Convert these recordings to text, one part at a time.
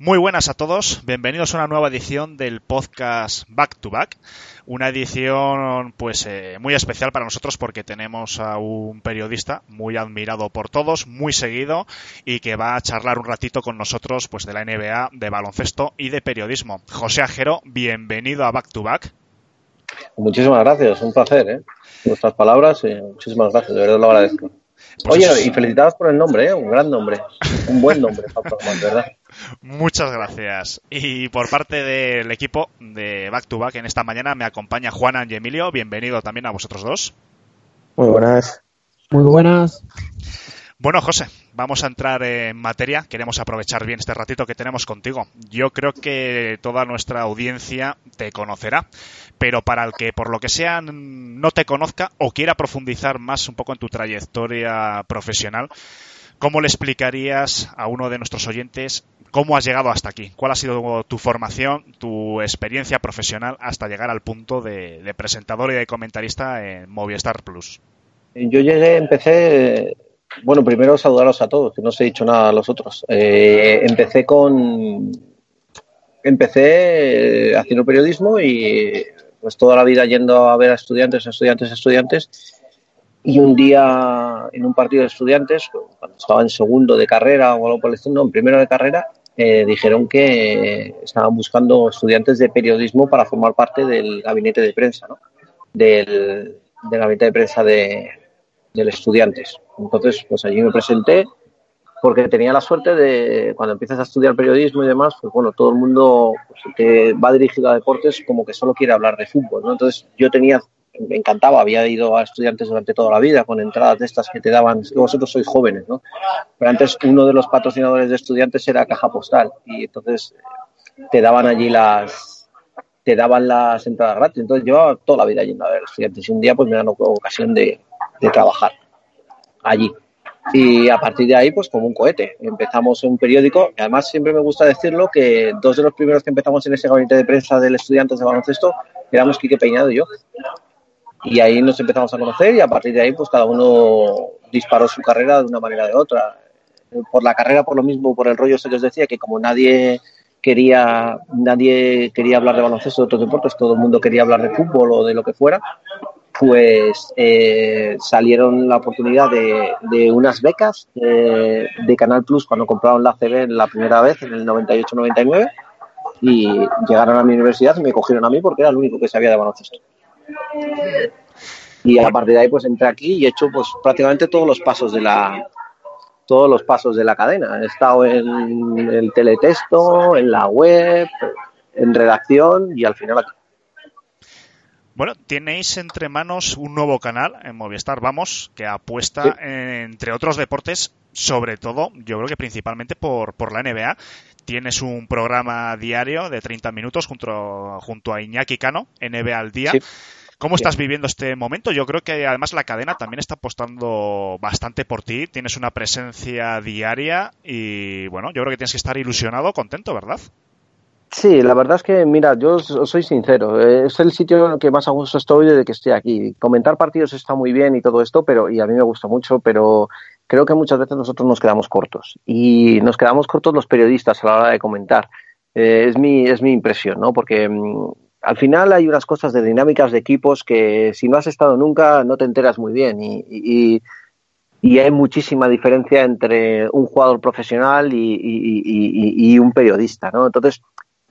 Muy buenas a todos, bienvenidos a una nueva edición del podcast Back to Back, una edición pues eh, muy especial para nosotros porque tenemos a un periodista muy admirado por todos, muy seguido y que va a charlar un ratito con nosotros pues de la NBA, de baloncesto y de periodismo. José Ajero, bienvenido a Back to Back. Muchísimas gracias, un placer, ¿eh? Vuestras palabras, y muchísimas gracias, de verdad lo agradezco. Pues Oye, y felicitados por el nombre, ¿eh? un gran nombre, un buen nombre, ¿verdad? Muchas gracias. Y por parte del equipo de Back to Back, en esta mañana me acompaña Juan y Emilio. Bienvenido también a vosotros dos. Muy buenas. Muy buenas. Bueno, José, vamos a entrar en materia. Queremos aprovechar bien este ratito que tenemos contigo. Yo creo que toda nuestra audiencia te conocerá, pero para el que por lo que sea no te conozca o quiera profundizar más un poco en tu trayectoria profesional, ¿cómo le explicarías a uno de nuestros oyentes cómo has llegado hasta aquí? ¿Cuál ha sido tu formación, tu experiencia profesional hasta llegar al punto de, presentador y de comentarista en Movistar Plus? Yo llegué, empecé bueno, primero saludaros a todos, que no os he dicho nada a los otros. Eh, empecé con. Empecé haciendo periodismo y pues toda la vida yendo a ver a estudiantes, estudiantes, estudiantes. Y un día en un partido de estudiantes, cuando estaba en segundo de carrera o algo por el estilo, no, en primero de carrera, eh, dijeron que estaban buscando estudiantes de periodismo para formar parte del gabinete de prensa, ¿no? Del, gabinete de prensa de, del estudiantes. Entonces, pues allí me presenté porque tenía la suerte de, cuando empiezas a estudiar periodismo y demás, pues bueno, todo el mundo pues, que va dirigido a deportes como que solo quiere hablar de fútbol, ¿no? Entonces yo tenía, me encantaba, había ido a estudiantes durante toda la vida con entradas de estas que te daban, vosotros sois jóvenes, ¿no? Pero antes uno de los patrocinadores de estudiantes era Caja Postal y entonces te daban allí las, te daban las entradas gratis. Entonces llevaba toda la vida yendo a ver estudiantes y un día pues me dan ocasión de, de trabajar allí. Y a partir de ahí, pues como un cohete. Empezamos un periódico, además siempre me gusta decirlo, que dos de los primeros que empezamos en ese gabinete de prensa del estudiantes de baloncesto éramos Quique Peñado y yo. Y ahí nos empezamos a conocer y a partir de ahí, pues cada uno disparó su carrera de una manera o de otra. Por la carrera, por lo mismo, por el rollo se les decía que como nadie quería, nadie quería hablar de baloncesto de otros deportes, todo el mundo quería hablar de fútbol o de lo que fuera, pues eh, salieron la oportunidad de, unas becas de, Canal Plus cuando compraron la CB la primera vez, en el 98-99, y llegaron a mi universidad y me cogieron a mí porque era el único que sabía de baloncesto. Y a partir de ahí pues entré aquí y he hecho pues prácticamente todos los pasos de la todos los pasos de la cadena. He estado en el teletexto, en la web, en redacción y al final aquí. Bueno, tenéis entre manos un nuevo canal en Movistar, vamos, que apuesta, entre otros deportes, sobre todo, yo creo que principalmente por, por la NBA. Tienes un programa diario de 30 minutos junto, junto a Iñaki Cano, NBA al día. ¿Cómo estás viviendo este momento? Yo creo que además la cadena también está apostando bastante por ti. Tienes una presencia diaria y bueno, yo creo que tienes que estar ilusionado, contento, ¿verdad? Sí, la verdad es que, mira, yo soy sincero, es el sitio en el que más a gusto estoy desde que estoy aquí. Comentar partidos está muy bien y todo esto, pero y a mí me gusta mucho, pero creo que muchas veces nosotros nos quedamos cortos y nos quedamos cortos los periodistas a la hora de comentar. Eh, es mi es mi impresión, ¿no? Porque mm, al final hay unas cosas de dinámicas de equipos que si no has estado nunca no te enteras muy bien y, y, y hay muchísima diferencia entre un jugador profesional y, y, un periodista, ¿no? Entonces,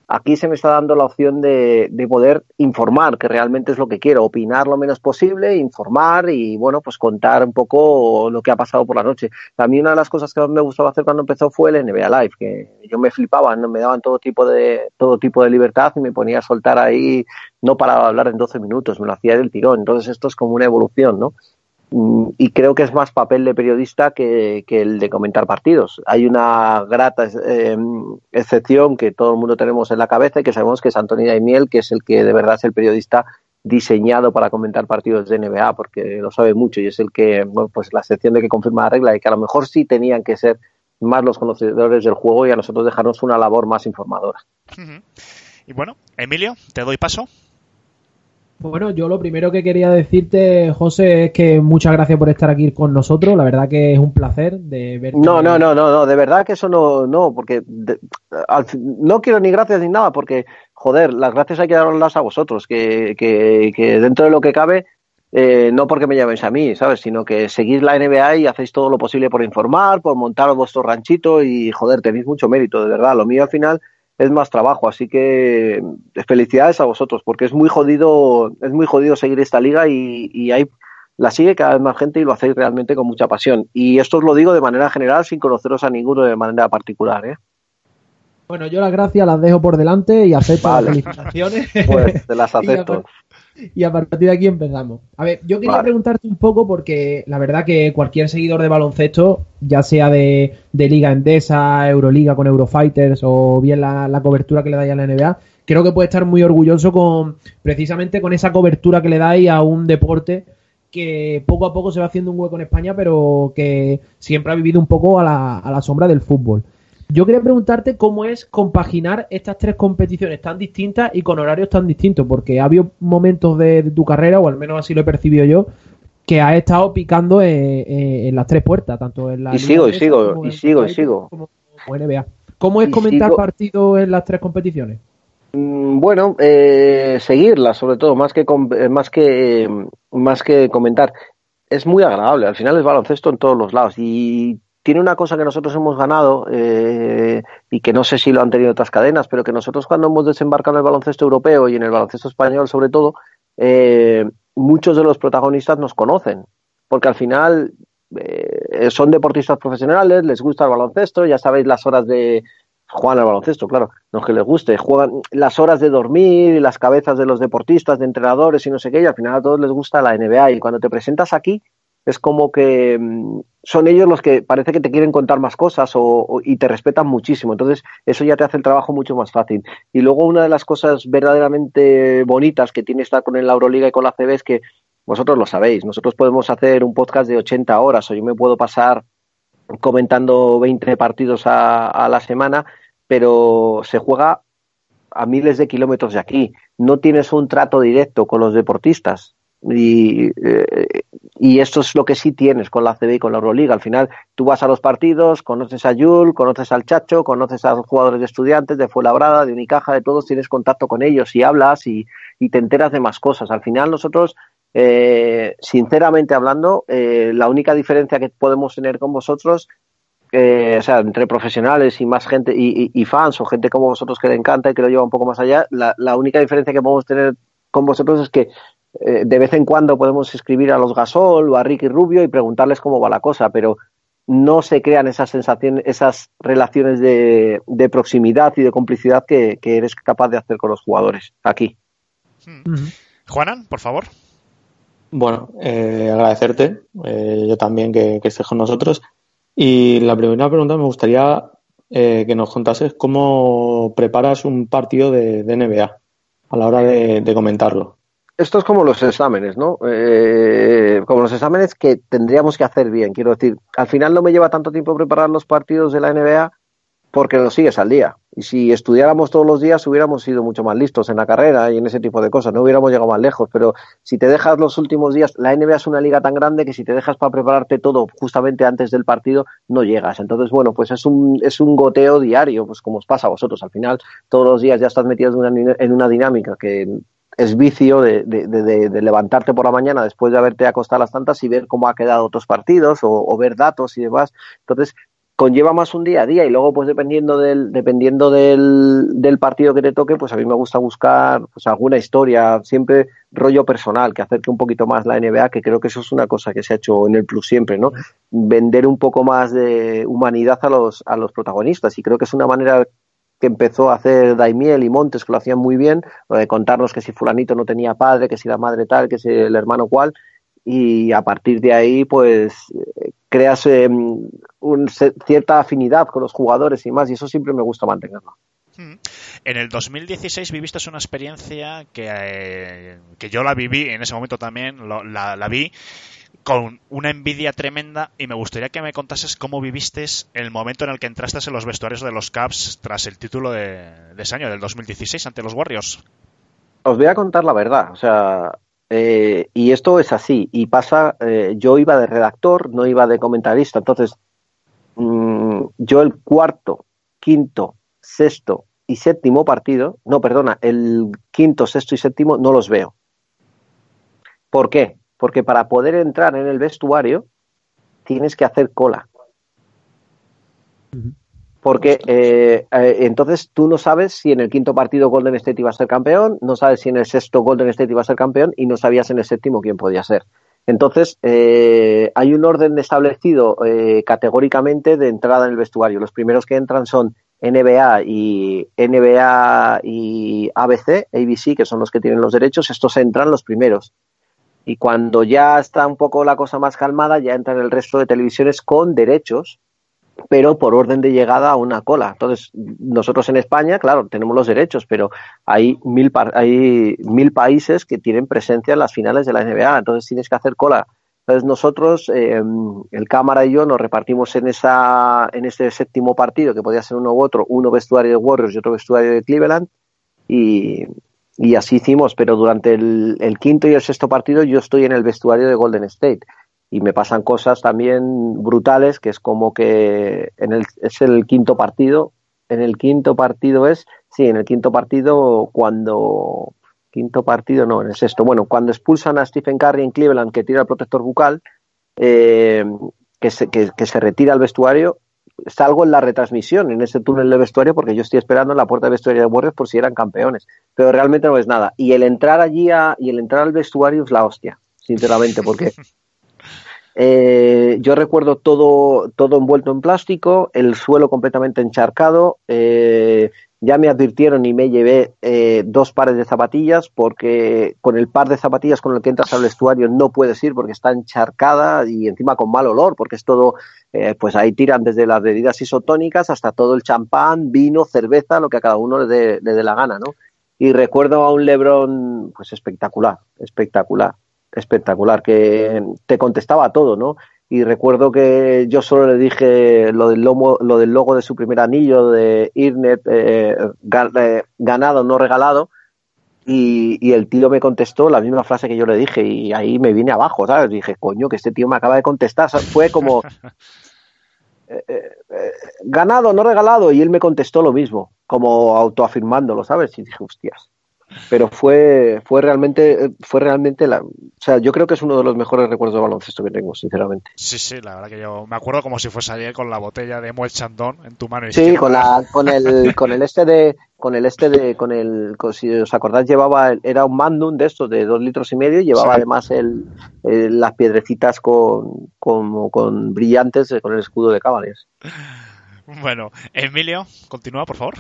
Aquí se me está dando la opción de, poder informar, que realmente es lo que quiero, opinar lo menos posible, informar y, bueno, pues contar un poco lo que ha pasado por la noche. También una de las cosas que más me gustaba hacer cuando empezó fue el NBA Live, que yo me flipaba, me daban todo tipo de todo tipo de libertad y me ponía a soltar ahí, no paraba de hablar en 12 minutos, me lo hacía del tirón. Entonces esto es como una evolución, ¿no? Mm, y creo que es más papel de periodista que, el de comentar partidos. Hay una grata eh, excepción que todo el mundo tenemos en la cabeza y que sabemos que es Antonio Daimiel, que es el que de verdad es el periodista diseñado para comentar partidos de NBA, porque lo sabe mucho y es el que, bueno, pues la excepción de que confirma la regla y que a lo mejor sí tenían que ser más los conocedores del juego y a nosotros dejarnos una labor más informadora. Y bueno, Emilio, te doy paso. Bueno, yo lo primero que quería decirte, José, es que muchas gracias por estar aquí con nosotros. La verdad que es un placer de verte. No, no, no, no, no, de verdad que eso no, no, porque no quiero ni gracias ni nada, porque, joder, las gracias hay que darlas a vosotros, que, que, que dentro de lo que cabe, eh, no porque me llaméis a mí, ¿sabes? Sino que seguís la NBA y hacéis todo lo posible por informar, por montar vuestro ranchito y, joder, tenéis mucho mérito, de verdad. Lo mío al final es más trabajo, así que eh, felicidades a vosotros, porque es muy jodido, es muy jodido seguir esta liga y, y hay la sigue cada vez más gente y lo hacéis realmente con mucha pasión. Y esto os lo digo de manera general, sin conoceros a ninguno de manera particular, ¿eh? Bueno, yo las gracias las dejo por delante y acepto las felicitaciones. Pues te las acepto. Y, a, partir de aquí empezamos. A ver, yo quería preguntarte un poco porque la verdad que cualquier seguidor de baloncesto, ya sea de, Liga Endesa, Euroliga con Eurofighters o bien la, cobertura que le dais a la NBA, creo que puede estar muy orgulloso con precisamente con esa cobertura que le dais a un deporte que poco a poco se va haciendo un hueco en España, pero que siempre ha vivido un poco a la, a la sombra del fútbol. Yo quería preguntarte cómo es compaginar estas tres competiciones tan distintas y con horarios tan distintos, porque ha habido momentos de, tu carrera, o al menos así lo he percibido yo, que has estado picando en, las tres puertas, tanto en la... Y sigo, y sigo, y sigo, y sigo. Como, NBA. ¿Cómo es comentar partidos en las tres competiciones? Mm, bueno, eh, seguirlas, sobre todo, más que, eh, más que, más que comentar. Es muy agradable. Al final es baloncesto en todos los lados y tiene una cosa que nosotros hemos ganado eh, y que no sé si lo han tenido otras cadenas, pero que nosotros cuando hemos desembarcado en el baloncesto europeo y en el baloncesto español sobre todo, eh, muchos de los protagonistas nos conocen, porque al final eh, son deportistas profesionales, les gusta el baloncesto, ya sabéis las horas de jugar al baloncesto, claro, no es que les guste, juegan las horas de dormir las cabezas de los deportistas, de entrenadores y no sé qué, y al final a todos les gusta la NBA y cuando te presentas aquí es como que mm, son ellos los que parece que te quieren contar más cosas o, y te respetan muchísimo. Entonces, eso ya te hace el trabajo mucho más fácil. Y luego, una de las cosas verdaderamente bonitas que tiene estar con el Euroliga y con la CB es que vosotros lo sabéis. Nosotros podemos hacer un podcast de 80 horas o yo me puedo pasar comentando 20 partidos a, a la semana, pero se juega a miles de kilómetros de aquí. No tienes un trato directo con los deportistas. Y, eh, y esto es lo que sí tienes con la CB y con la Euroliga. Al final, tú vas a los partidos, conoces a Yul, conoces al Chacho, conoces a los jugadores de estudiantes, de Fuenlabrada, de Unicaja, de todos, tienes contacto con ellos y hablas y, te enteras de más cosas. Al final, nosotros, eh, sinceramente hablando, eh, la única diferencia que podemos tener con vosotros o sea, entre profesionales y más gente y, fans o gente como vosotros que le encanta y que lo lleva un poco más allá, la, la única diferencia que podemos tener con vosotros es que eh, de vez en cuando podemos escribir a los Gasol o a Ricky Rubio y preguntarles cómo va la cosa, pero no se crean esas sensaciones, esas relaciones de, proximidad y de complicidad que, eres capaz de hacer con los jugadores aquí. Hmm. Juanan, por favor. Bueno, eh, agradecerte, eh, yo también que, estés con nosotros. Y la primera pregunta me gustaría que nos contases cómo preparas un partido de, NBA a la hora de comentarlo esto es como los exámenes, ¿no? Eh, como los exámenes que tendríamos que hacer bien. Quiero decir, al final no me lleva tanto tiempo preparar los partidos de la NBA porque los sigues al día. Y si estudiáramos todos los días, hubiéramos sido mucho más listos en la carrera y en ese tipo de cosas. No hubiéramos llegado más lejos. Pero si te dejas los últimos días, la NBA es una liga tan grande que si te dejas para prepararte todo justamente antes del partido, no llegas. Entonces, bueno, pues es un, es un goteo diario, pues como os pasa a vosotros. Al final, todos los días ya estás metidos en una, en una dinámica que es vicio de, de, levantarte por la mañana después de haberte acostado a las tantas y ver cómo ha quedado otros partidos o, ver datos y demás. Entonces, conlleva más un día a día y luego, pues dependiendo del, dependiendo del, del partido que te toque, pues a mí me gusta buscar pues, alguna historia, siempre rollo personal, que acerque un poquito más la NBA, que creo que eso es una cosa que se ha hecho en el plus siempre, ¿no? Vender un poco más de humanidad a los, a los protagonistas y creo que es una manera que empezó a hacer Daimiel y Montes, que lo hacían muy bien, contarnos que si fulanito no tenía padre, que si la madre tal, que si el hermano cual, y a partir de ahí, pues, creas em, cierta afinidad con los jugadores y más, y eso siempre me gusta mantenerlo. Hmm. En el 2016 viviste una experiencia que, eh, que yo la viví, en ese momento también la, la vi, con una envidia tremenda y me gustaría que me contases cómo viviste el momento en el que entraste en los vestuarios de los Cavs tras el título de, ese año, del 2016, ante los Warriors. os voy a contar la verdad. O sea, eh, y esto es así. Y pasa, eh, yo iba de redactor, no iba de comentarista. Entonces, mm, yo el cuarto, quinto, sexto y séptimo partido, no, perdona, el quinto, sexto y séptimo no los veo. ¿Por qué? Porque para poder entrar en el vestuario tienes que hacer cola. Porque eh, eh, entonces tú no sabes si en el quinto partido Golden State iba a ser campeón, no sabes si en el sexto Golden State iba a ser campeón y no sabías en el séptimo quién podía ser. Entonces, eh, hay un orden establecido categóricamente de entrada en el vestuario. Los primeros que entran son NBA y NBA y ABC, ABC, que son los que tienen los derechos, estos entran los primeros. Y cuando ya está un poco la cosa más calmada, ya entran el resto de televisiones con derechos, pero por orden de llegada a una cola. Entonces, nosotros en España, claro, tenemos los derechos, pero hay mil, hay mil países que tienen presencia en las finales de la NBA, entonces tienes que hacer cola. Entonces nosotros, eh, el cámara y yo, nos repartimos en esa, en ese séptimo partido, que podía ser uno u otro, uno vestuario de Warriors y otro vestuario de Cleveland, y, y así hicimos, pero durante el, quinto y el sexto partido yo estoy en el vestuario de Golden State. Y me pasan cosas también brutales, que es como que en el, es el quinto partido, en el quinto partido es, sí, en el quinto partido cuando, quinto partido no, en el sexto, bueno, cuando expulsan a Stephen Curry en Cleveland que tira el protector bucal, eh, que, se, que se retira al vestuario, salgo en la retransmisión, en ese túnel de vestuario, porque yo estoy esperando en la puerta de vestuario de Warriors por si eran campeones. Pero realmente no es nada. Y el entrar allí a, y el entrar al vestuario es la hostia, sinceramente, porque Eh, yo recuerdo todo, todo envuelto en plástico, el suelo completamente encharcado. Eh, ya me advirtieron y me llevé eh, dos pares de zapatillas porque con el par de zapatillas con el que entras al vestuario no puedes ir porque está encharcada y encima con mal olor porque es todo, pues ahí tiran desde las bebidas isotónicas hasta todo el champán, vino, cerveza, lo que a cada uno le dé, le dé la gana, ¿no? Y recuerdo a un Lebron pues espectacular, espectacular espectacular, que te contestaba todo, ¿no? Y recuerdo que yo solo le dije lo del, lomo, lo del logo de su primer anillo, de Irnet, eh, eh, ganado, no regalado, y, y, el tío me contestó la misma frase que yo le dije, y ahí me vine abajo, ¿sabes? Dije, coño, que este tío me acaba de contestar. Fue como, eh, eh, ganado, no regalado, y él me contestó lo mismo, como autoafirmándolo, ¿sabes? Y dije, hostias pero fue, fue realmente, fue realmente la, o sea, yo creo que es uno de los mejores recuerdos de baloncesto que tengo, sinceramente. Sí, sí, la verdad que yo me acuerdo como si fuese ayer con la botella de Moet Chandon en tu mano izquierda. Sí, con la, con el, con el este de, con el este de, con el, si os acordáis llevaba, era un Mandum de estos de dos litros y medio y llevaba además el, las piedrecitas con, con, con brillantes con el escudo de Cavaliers. Bueno, Emilio, continúa, por favor.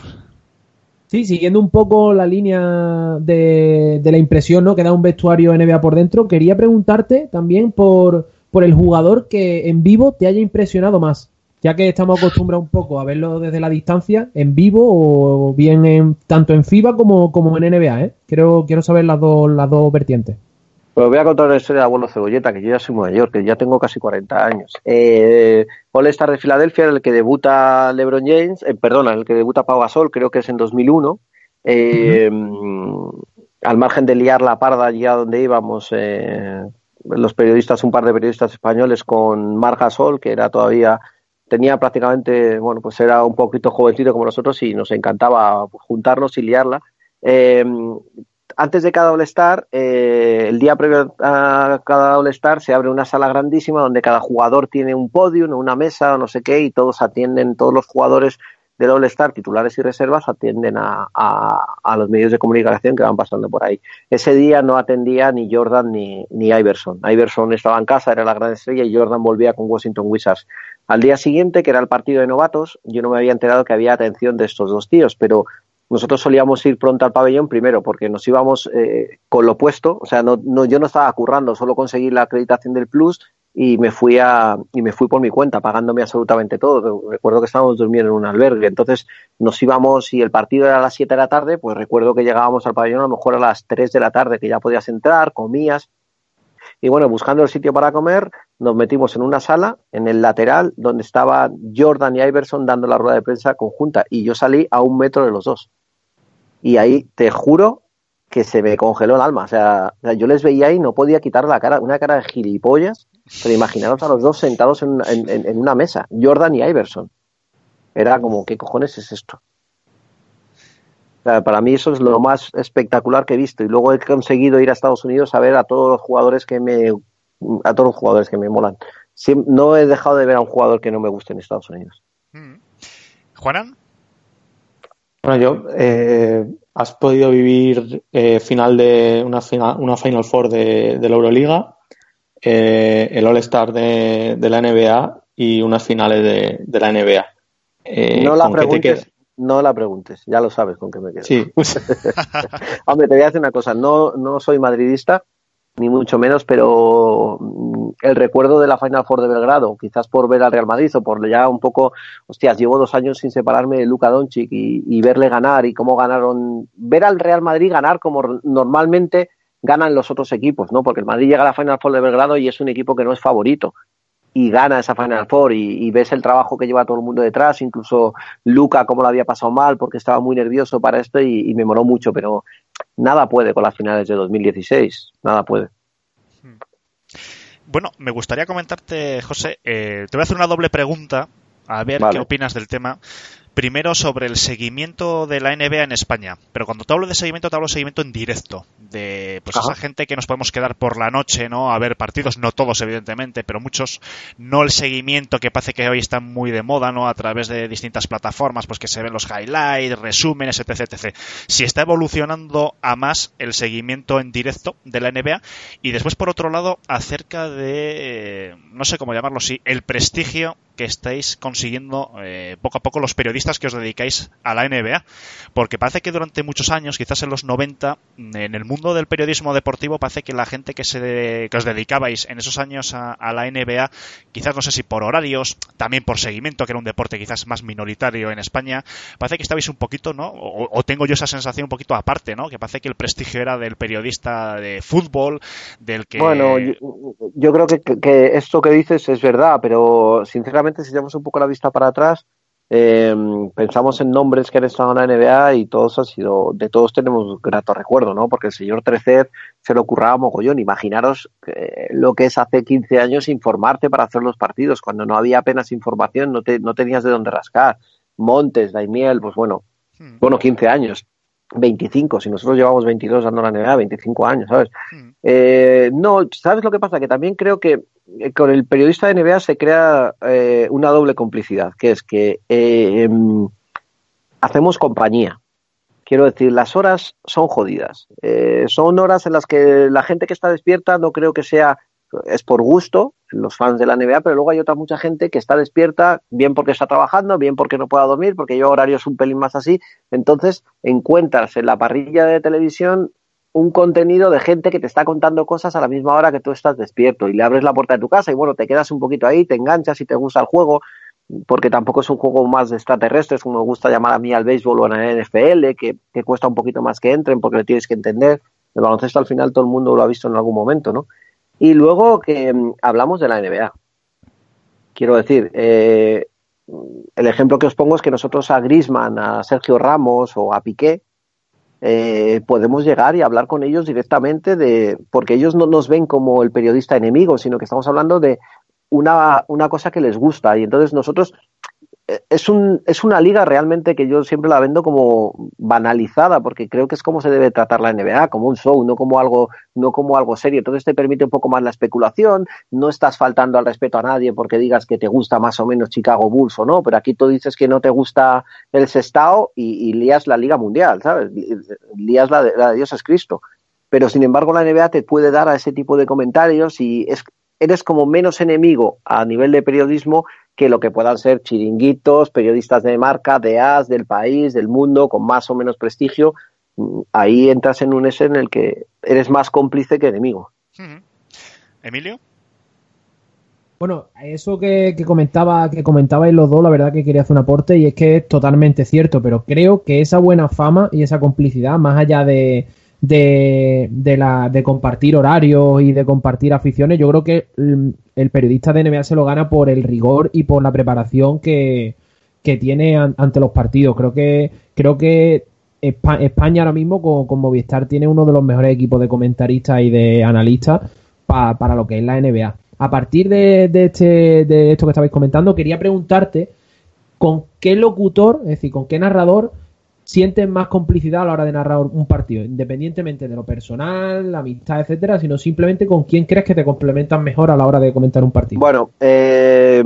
Sí, siguiendo un poco la línea de, la impresión ¿no? que da un vestuario NBA por dentro, quería preguntarte también por, por el jugador que en vivo te haya impresionado más, ya que estamos acostumbrados un poco a verlo desde la distancia, en vivo o bien en, tanto en FIBA como, como en NBA. ¿eh? Quiero, quiero saber las dos, las dos vertientes. Pues voy a contar una historia de abuelo Cebolleta, que yo ya soy mayor, que ya tengo casi 40 años. Eh, All Star de Filadelfia, el que debuta LeBron James, eh, perdona, el que debuta Pau Gasol, creo que es en 2001. Eh, Al margen de liar la parda allí a donde íbamos, eh, los periodistas, un par de periodistas españoles con Marc Gasol, que era todavía tenía prácticamente, bueno, pues era un poquito jovencito como nosotros y nos encantaba juntarnos y liarla. Eh, antes de cada All-Star, eh, el día previo a cada All-Star se abre una sala grandísima donde cada jugador tiene un podio, una mesa o no sé qué, y todos atienden, todos los jugadores del All-Star, titulares y reservas, atienden a, a, los medios de comunicación que van pasando por ahí. Ese día no atendía ni Jordan ni, ni Iverson. Iverson estaba en casa, era la gran estrella, y Jordan volvía con Washington Wizards. Al día siguiente, que era el partido de novatos, yo no me había enterado que había atención de estos dos tíos, pero nosotros solíamos ir pronto al pabellón primero porque nos íbamos eh, con lo opuesto, o sea, no, no, yo no estaba currando, solo conseguí la acreditación del Plus y me fui a y me fui por mi cuenta pagándome absolutamente todo. Recuerdo que estábamos durmiendo en un albergue, entonces nos íbamos y el partido era a las 7 de la tarde, pues recuerdo que llegábamos al pabellón a lo mejor a las 3 de la tarde, que ya podías entrar, comías. Y bueno, buscando el sitio para comer, nos metimos en una sala, en el lateral, donde estaba Jordan y Iverson dando la rueda de prensa conjunta. Y yo salí a un metro de los dos. Y ahí te juro que se me congeló el alma. O sea, yo les veía y no podía quitar la cara, una cara de gilipollas. Pero imaginaros a los dos sentados en, en una mesa, Jordan y Iverson. Era como, ¿qué cojones es esto? Para mí eso es lo más espectacular que he visto. Y luego he conseguido ir a Estados Unidos a ver a todos los jugadores que me, a todos los jugadores que me molan. no he dejado de ver a un jugador que no me guste en Estados Unidos. Mm. ¿Juanan? Bueno, yo, eh, has podido vivir eh, final de una final, una Final Four de, la Euroliga, eh, el All-Star de, la NBA y unas finales de, la NBA. no la preguntes, no la preguntes, ya lo sabes con qué me quedo. Sí. Hombre, te voy a decir una cosa, no, no soy madridista, ni mucho menos, pero mm, el recuerdo de la Final Four de Belgrado, quizás por ver al Real Madrid o por ya un poco, hostias, llevo dos años sin separarme de Luka Doncic y, verle ganar y cómo ganaron, ver al Real Madrid ganar como normalmente ganan los otros equipos, ¿no? Porque el Madrid llega a la Final Four de Belgrado y es un equipo que no es favorito y gana esa Final Four y, ves el trabajo que lleva todo el mundo detrás, incluso Luca cómo lo había pasado mal porque estaba muy nervioso para esto y, me moró mucho, pero nada puede con las finales de 2016, nada puede. Bueno, me gustaría comentarte, José, eh, te voy a hacer una doble pregunta, a ver qué opinas del tema. Primero sobre el seguimiento de la NBA en España. Pero cuando te hablo de seguimiento, te hablo de seguimiento en directo. De pues esa gente que nos podemos quedar por la noche, ¿no? A ver partidos, no todos, evidentemente, pero muchos, no el seguimiento que parece que hoy está muy de moda, ¿no? A través de distintas plataformas, pues que se ven los highlights, resúmenes, etc, etc. Si está evolucionando a más el seguimiento en directo de la NBA. Y después, por otro lado, acerca de, no sé cómo llamarlo así, el prestigio que estáis consiguiendo eh, poco a poco los periodistas que os dedicáis a la NBA. Porque parece que durante muchos años, quizás en los 90, en el mundo del periodismo deportivo, parece que la gente que, se, que os dedicabais en esos años a, la NBA, quizás no sé si por horarios, también por seguimiento, que era un deporte quizás más minoritario en España, parece que estabais un poquito, ¿no? O, tengo yo esa sensación un poquito aparte, ¿no? Que parece que el prestigio era del periodista de fútbol, del que... Bueno, yo, creo que, que esto que dices es verdad, pero sinceramente si echamos un poco la vista para atrás, eh, pensamos en nombres que han estado en la NBA y todos han sido, de todos tenemos grato recuerdo, ¿no? Porque el señor Trecer se lo curraba mogollón. Imaginaros eh, lo que es hace 15 años informarte para hacer los partidos, cuando no había apenas información, no, te, no tenías de dónde rascar. Montes, Daimiel, pues bueno, hmm. bueno, 15 años. 25, si nosotros llevamos 22 dando la NBA, 25 años, ¿sabes? Hmm. Eh, no, ¿sabes lo que pasa? Que también creo que eh, con el periodista de NBA se crea eh, una doble complicidad, que es que eh, em, hacemos compañía. Quiero decir, las horas son jodidas. son horas en las que la gente que está despierta no creo que sea, es por gusto, los fans de la NBA, pero luego hay otra mucha gente que está despierta, bien porque está trabajando, bien porque no pueda dormir, porque yo horario es un pelín más así. Entonces encuentras en la parrilla de televisión un contenido de gente que te está contando cosas a la misma hora que tú estás despierto y le abres la puerta de tu casa y bueno, te quedas un poquito ahí, te enganchas y te gusta el juego, porque tampoco es un juego más de extraterrestres, como me gusta llamar a mí al béisbol o a la NFL, que, que cuesta un poquito más que entren porque le tienes que entender. El baloncesto al final todo el mundo lo ha visto en algún momento, ¿no? Y luego que mm, hablamos de la NBA. Quiero decir, eh, el ejemplo que os pongo es que nosotros a Grisman, a Sergio Ramos o a Piqué, eh, podemos llegar y hablar con ellos directamente de, porque ellos no nos ven como el periodista enemigo, sino que estamos hablando de una, una cosa que les gusta y entonces nosotros es, un, es una liga realmente que yo siempre la vendo como banalizada, porque creo que es como se debe tratar la NBA, como un show, no como algo, no como algo serio. Entonces te permite un poco más la especulación, no estás faltando al respeto a nadie porque digas que te gusta más o menos Chicago Bulls o no, pero aquí tú dices que no te gusta el Sestao y, y lías la Liga Mundial, ¿sabes? Lías la de, la de Dios es Cristo. Pero sin embargo la NBA te puede dar a ese tipo de comentarios y es, eres como menos enemigo a nivel de periodismo que lo que puedan ser chiringuitos, periodistas de marca, de AS, del país, del mundo, con más o menos prestigio. Mm, ahí entras en un ese en el que eres más cómplice que enemigo. Emilio. Bueno, eso que, que comentaba, que comentabais los dos, la verdad que quería hacer un aporte y es que es totalmente cierto, pero creo que esa buena fama y esa complicidad, más allá de, de, de, la, de compartir horarios y de compartir aficiones, yo creo que el, periodista de NBA se lo gana por el rigor y por la preparación que, que tiene ante los partidos. Creo que, creo que España ahora mismo con, Movistar tiene uno de los mejores equipos de comentaristas y de analistas para lo que es la NBA. A partir de, de, este, de esto que estabais comentando, quería preguntarte con qué locutor, es decir, con qué narrador sientes más complicidad a la hora de narrar un partido, independientemente de lo personal, la amistad, etcétera, sino simplemente con quién crees que te complementan mejor a la hora de comentar un partido. Bueno, eh,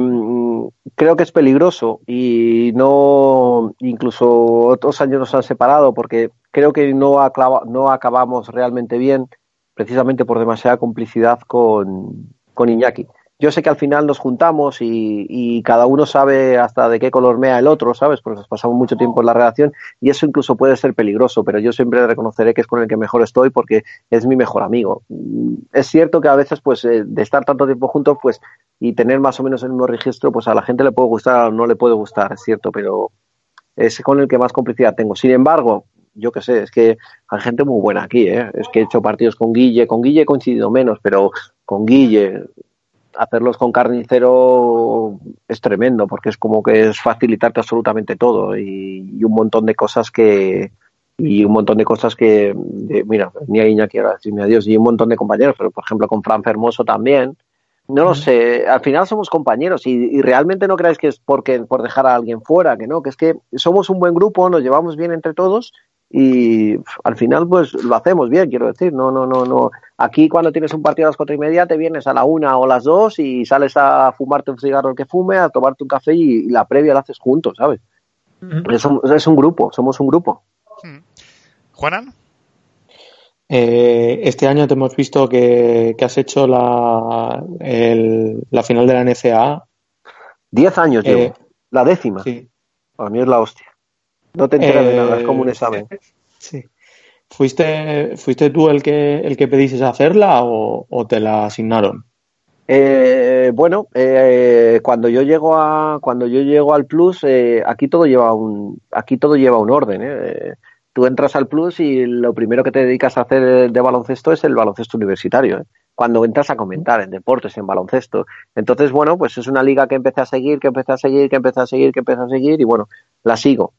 creo que es peligroso y no, incluso otros años nos han separado porque creo que no, no acabamos realmente bien, precisamente por demasiada complicidad con, con Iñaki yo sé que al final nos juntamos y, cada uno sabe hasta de qué color mea el otro, ¿sabes? Porque nos pasamos mucho tiempo en la relación y eso incluso puede ser peligroso, pero yo siempre reconoceré que es con el que mejor estoy porque es mi mejor amigo. Mm, es cierto que a veces, pues, eh, de estar tanto tiempo juntos, pues, y tener más o menos el mismo registro, pues a la gente le puede gustar o no le puede gustar, es cierto, pero es con el que más complicidad tengo. Sin embargo, yo qué sé, es que hay gente muy buena aquí, ¿eh? Es que he hecho partidos con Guille, con Guille he coincidido menos, pero con Guille, hacerlos con carnicero es tremendo porque es como que es facilitarte absolutamente todo y, un montón de cosas que y un montón de cosas que mira ni a Iñaki ahora decirme adiós y un montón de compañeros pero por ejemplo con Fran Fermoso también. No lo sé al final somos compañeros y, y, realmente no creáis que es porque por dejar a alguien fuera que no que es que somos un buen grupo nos llevamos bien entre todos y al final pues lo hacemos bien, quiero decir, no, no, no, no. Aquí cuando tienes un partido a las cuatro y media te vienes a la una o las dos y sales a fumarte un cigarro el que fume, a tomarte un café y, la previa la haces juntos, ¿sabes? es, un, grupo, somos un grupo. ¿Juanan? Eh, este año te hemos visto que, has hecho la, la final de la NCAA. Diez años eh, la décima. Sí. Para mí es la hostia. No te enteras de nada, es como un eh, examen. Sí. ¿Fuiste, ¿Fuiste tú el que, el que pediste hacerla o, te la asignaron? Eh, bueno, eh, cuando yo llego a cuando yo llego al Plus, aquí todo lleva un aquí todo lleva un orden. Tú entras al Plus y lo primero que te dedicas a hacer de baloncesto es el baloncesto universitario. Cuando entras a comentar en deportes, en baloncesto. Entonces, bueno, pues es una liga que empecé a seguir, que empecé a seguir, que empecé a seguir, que empecé a seguir y bueno, la sigo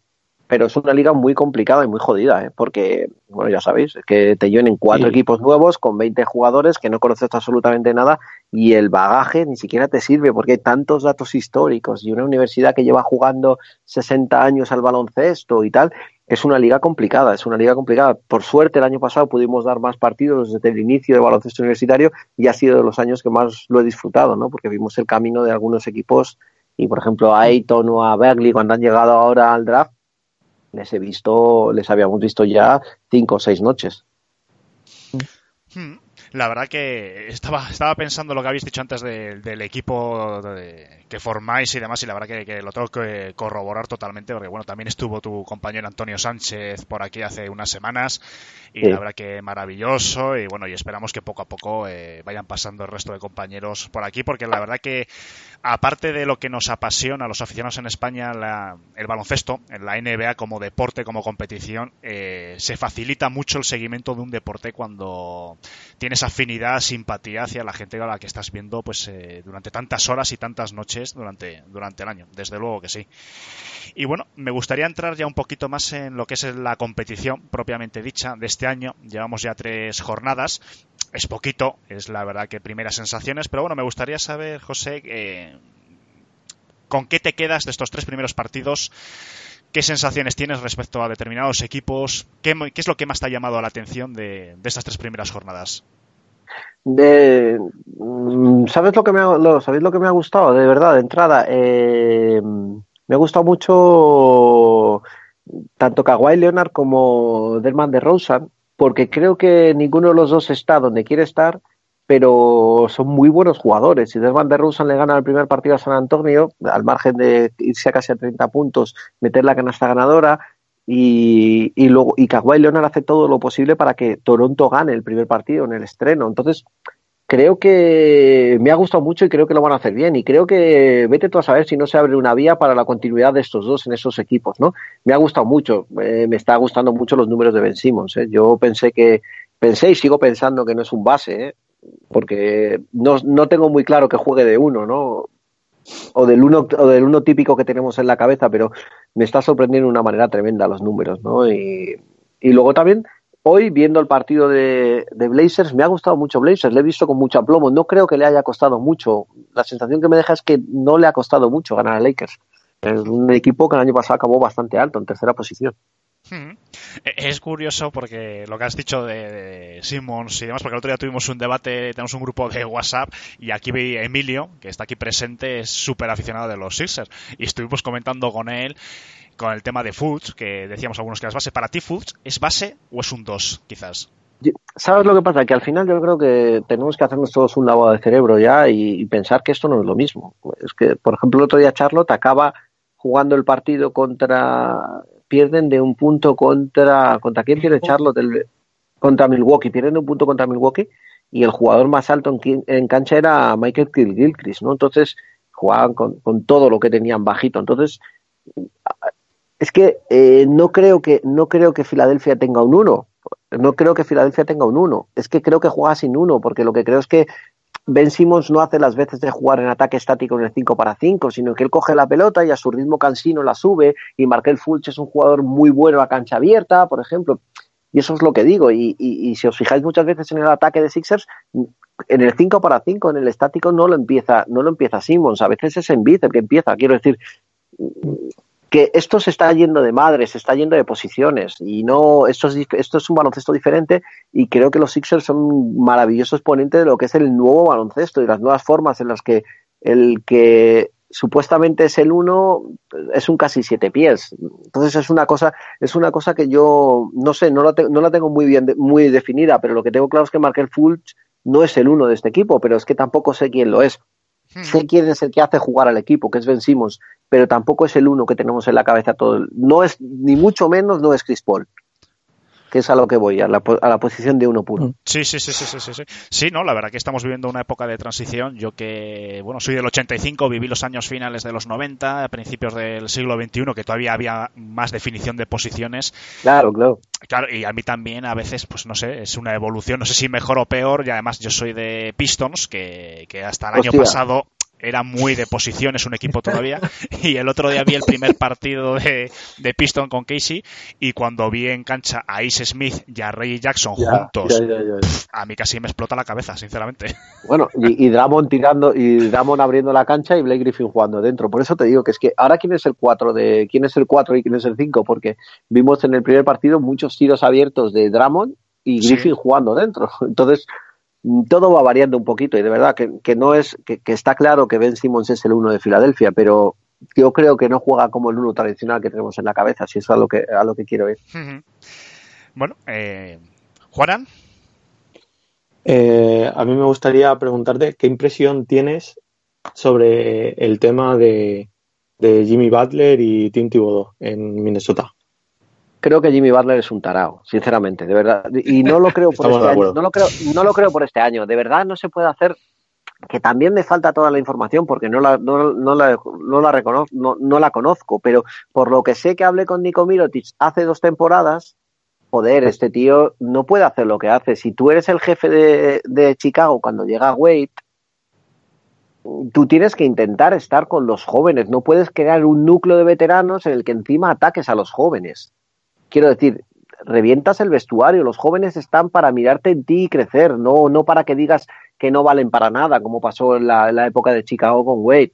pero es una liga muy complicada y muy jodida, ¿eh? porque, bueno, ya sabéis, es que te lleven cuatro equipos nuevos con 20 jugadores que no conoces absolutamente nada y el bagaje ni siquiera te sirve porque hay tantos datos históricos y una universidad que lleva jugando 60 años al baloncesto y tal, es una liga complicada, es una liga complicada. Por suerte, el año pasado pudimos dar más partidos desde el inicio del baloncesto universitario y ha sido de los años que más lo he disfrutado, ¿no? Porque vimos el camino de algunos equipos y, por ejemplo, a Ayton o a Berkeley cuando han llegado ahora al draft, les he visto, les habíamos visto ya cinco o seis noches. Hmm. La verdad que estaba, estaba pensando lo que habéis dicho antes del equipo que formáis y demás, y la verdad que, lo tengo que corroborar totalmente, porque bueno, también estuvo tu compañero Antonio Sánchez por aquí hace unas semanas, y la verdad que maravilloso, y bueno, y esperamos que poco a poco eh, vayan pasando el resto de compañeros por aquí, porque la verdad que aparte de lo que nos apasiona a los aficionados en España, el baloncesto, en la NBA como deporte, como competición, eh, se facilita mucho el seguimiento de un deporte cuando tienes afinidad, simpatía hacia la gente a la que estás viendo pues eh, durante tantas horas y tantas noches durante, durante el año, desde luego que sí. Y bueno, me gustaría entrar ya un poquito más en lo que es la competición propiamente dicha de este año. Llevamos ya tres jornadas es poquito, es la verdad que primeras sensaciones, pero bueno, me gustaría saber, José, eh, ¿con qué te quedas de estos tres primeros partidos? ¿Qué sensaciones tienes respecto a determinados equipos? ¿Qué, es lo que más te ha llamado la atención de, estas tres primeras jornadas? Mm, ¿sabes lo que me ha, ¿Sabéis lo que me ha gustado? De verdad, de entrada. Eh, me ha gustado mucho tanto Kawhi Leonard como Derman de Rosen porque creo que ninguno de los dos está donde quiere estar, pero son muy buenos jugadores. Si Desmond de Rosen le gana el primer partido a San Antonio, al margen de irse a casi a 30 puntos, meter la canasta ganadora, y, y luego y Kawhi Leonard hace todo lo posible para que Toronto gane el primer partido en el estreno. Entonces, creo que me ha gustado mucho y creo que lo van a hacer bien. Y creo que vete tú a saber si no se abre una vía para la continuidad de estos dos en esos equipos, ¿no? Me ha gustado mucho, eh, me está gustando mucho los números de Ben Simmons. ¿eh? Yo pensé que, pensé y sigo pensando que no es un base, ¿eh? porque no, no tengo muy claro que juegue de uno, ¿no? o del uno o del uno típico que tenemos en la cabeza, pero me está sorprendiendo de una manera tremenda los números, ¿no? Y, y luego también hoy viendo el partido de, Blazers me ha gustado mucho Blazers, le he visto con mucho aplomo, no creo que le haya costado mucho, la sensación que me deja es que no le ha costado mucho ganar a Lakers. Es un equipo que el año pasado acabó bastante alto, en tercera posición. Hmm. Es curioso porque lo que has dicho de, Simmons y demás, porque el otro día tuvimos un debate, tenemos un grupo de WhatsApp y aquí Emilio, que está aquí presente, es súper aficionado de los Sixers y estuvimos comentando con él con el tema de Foods, que decíamos algunos que las bases. ¿Para ti Foods es base o es un 2 quizás? ¿Sabes lo que pasa? Que al final yo creo que tenemos que hacernos todos un lavado de cerebro ya y, pensar que esto no es lo mismo. Es que, por ejemplo, el otro día Charlotte acaba jugando el partido contra pierden de un punto contra contra quién pierde Charlotte contra Milwaukee pierden de un punto contra Milwaukee y el jugador más alto en, en cancha era Michael Gilchrist no entonces jugaban con, con, todo lo que tenían bajito entonces es que eh, no creo que no creo que Filadelfia tenga un 1 no creo que Filadelfia tenga un 1 es que creo que juega sin uno porque lo que creo es que Ben Simmons no hace las veces de jugar en ataque estático en el 5 para 5, sino que él coge la pelota y a su ritmo cansino la sube y Markel Fulch es un jugador muy bueno a cancha abierta, por ejemplo. Y eso es lo que digo. Y, y, si os fijáis muchas veces en el ataque de Sixers, en el 5 para 5, en el estático, no lo empieza, no lo empieza Simmons. A veces es en el que empieza. Quiero decir, que esto se está yendo de madre, se está yendo de posiciones y no esto es, esto es un baloncesto diferente y creo que los Sixers son un maravilloso exponente de lo que es el nuevo baloncesto y las nuevas formas en las que el que supuestamente es el uno es un casi siete pies. Entonces es una cosa es una cosa que yo no sé no la, te, no la tengo muy bien muy definida pero lo que tengo claro es que Markel Fulch no es el uno de este equipo pero es que tampoco sé quién lo es Hmm. Sé quién es el que hace jugar al equipo, que es Ben Simmons, pero tampoco es el uno que tenemos en la cabeza todo. No es, ni mucho menos, no es Chris Paul que es a lo que voy, a la, a la posición de uno puro. Sí, sí, sí, sí, sí, sí. Sí, no, la verdad que estamos viviendo una época de transición. Yo que, bueno, soy del 85, viví los años finales de los 90, a principios del siglo XXI, que todavía había más definición de posiciones. Claro, claro. Claro, y a mí también a veces, pues no sé, es una evolución, no sé si mejor o peor, y además yo soy de Pistons, que, que hasta el Hostia. año pasado era muy de posición, es un equipo todavía. Y el otro día vi el primer partido de, de Piston con Casey y cuando vi en cancha a Ace Smith y a Ray Jackson ya, juntos, ya, ya, a mí casi me explota la cabeza, sinceramente. Bueno, y, y Dramon tirando, y Dramon abriendo la cancha y Blake Griffin jugando dentro. Por eso te digo que es que ahora quién es el 4 de, quién es el 4 y quién es el 5, porque vimos en el primer partido muchos tiros abiertos de Dramon y Griffin sí. jugando dentro. Entonces, todo va variando un poquito y de verdad que, que no es que, que, está claro que Ben Simmons es el uno de Filadelfia, pero yo creo que no juega como el uno tradicional que tenemos en la cabeza, si eso es a lo que a lo que quiero ir. Uh -huh. Bueno, eh, Juanan. Eh, a mí me gustaría preguntarte qué impresión tienes sobre el tema de, de Jimmy Butler y Tim Thibodeau en Minnesota creo que Jimmy Butler es un tarao, sinceramente, de verdad. Y no lo creo por este año. No lo creo, no lo creo por este año. De verdad no se puede hacer que también me falta toda la información porque no la, no, no la, no la reconozco, no, no, la conozco, pero por lo que sé que hablé con Nico Mirotic hace dos temporadas, joder, este tío no puede hacer lo que hace. Si tú eres el jefe de, de Chicago cuando llega Wade, tú tienes que intentar estar con los jóvenes, no puedes crear un núcleo de veteranos en el que encima ataques a los jóvenes quiero decir, revientas el vestuario, los jóvenes están para mirarte en ti y crecer, no, no para que digas que no valen para nada, como pasó en la, la época de Chicago con Wade.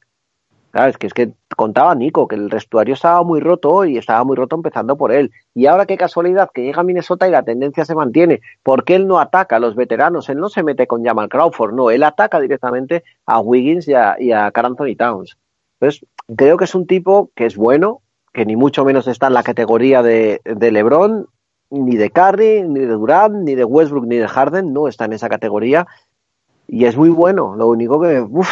Claro, es que, es que contaba Nico que el vestuario estaba muy roto y estaba muy roto empezando por él. Y ahora qué casualidad que llega a Minnesota y la tendencia se mantiene. porque él no ataca a los veteranos? Él no se mete con Jamal Crawford, no, él ataca directamente a Wiggins y a, y a Towns. Entonces, creo que es un tipo que es bueno, que ni mucho menos está en la categoría de, de LeBron, ni de Curry, ni de Durant, ni de Westbrook, ni de Harden, no está en esa categoría. Y es muy bueno. Lo único que, uff,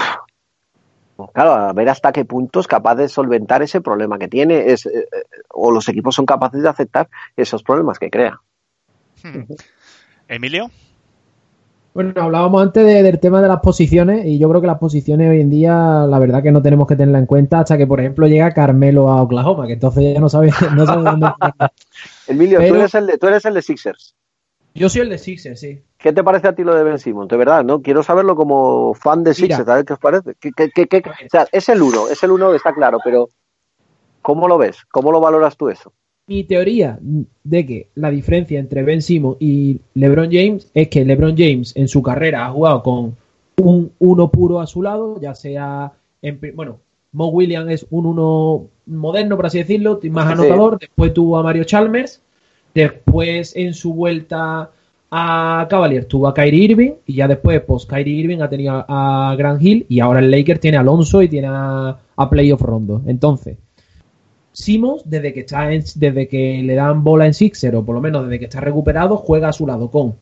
claro, a ver hasta qué punto es capaz de solventar ese problema que tiene, es, eh, o los equipos son capaces de aceptar esos problemas que crea. Hmm. Emilio. Bueno, hablábamos antes de, del tema de las posiciones y yo creo que las posiciones hoy en día, la verdad que no tenemos que tenerla en cuenta hasta que, por ejemplo, llega Carmelo a Oklahoma, que entonces ya no sabes, no sabe dónde Emilio, Pero... tú, eres el de, tú eres el de Sixers. Yo soy el de Sixers, sí. ¿Qué te parece a ti lo de Ben Simmons? De verdad, ¿no? Quiero saberlo como fan de Sixers, a ver qué os parece. ¿Qué, qué, qué, o sea, es el uno, es el uno, está claro, pero ¿cómo lo ves? ¿Cómo lo valoras tú eso? Mi teoría de que la diferencia entre Ben Simmons y LeBron James es que LeBron James en su carrera ha jugado con un uno puro a su lado, ya sea, en, bueno, Mo Williams es un uno moderno, por así decirlo, más anotador, después tuvo a Mario Chalmers, después en su vuelta a Cavaliers tuvo a Kyrie Irving y ya después, pues Kyrie Irving ha tenido a Grant Hill y ahora el Lakers tiene a Alonso y tiene a, Playoff Rondo. Entonces, Simons, desde que está desde que le dan bola en Sixer, o por lo menos desde que está recuperado, juega a su lado con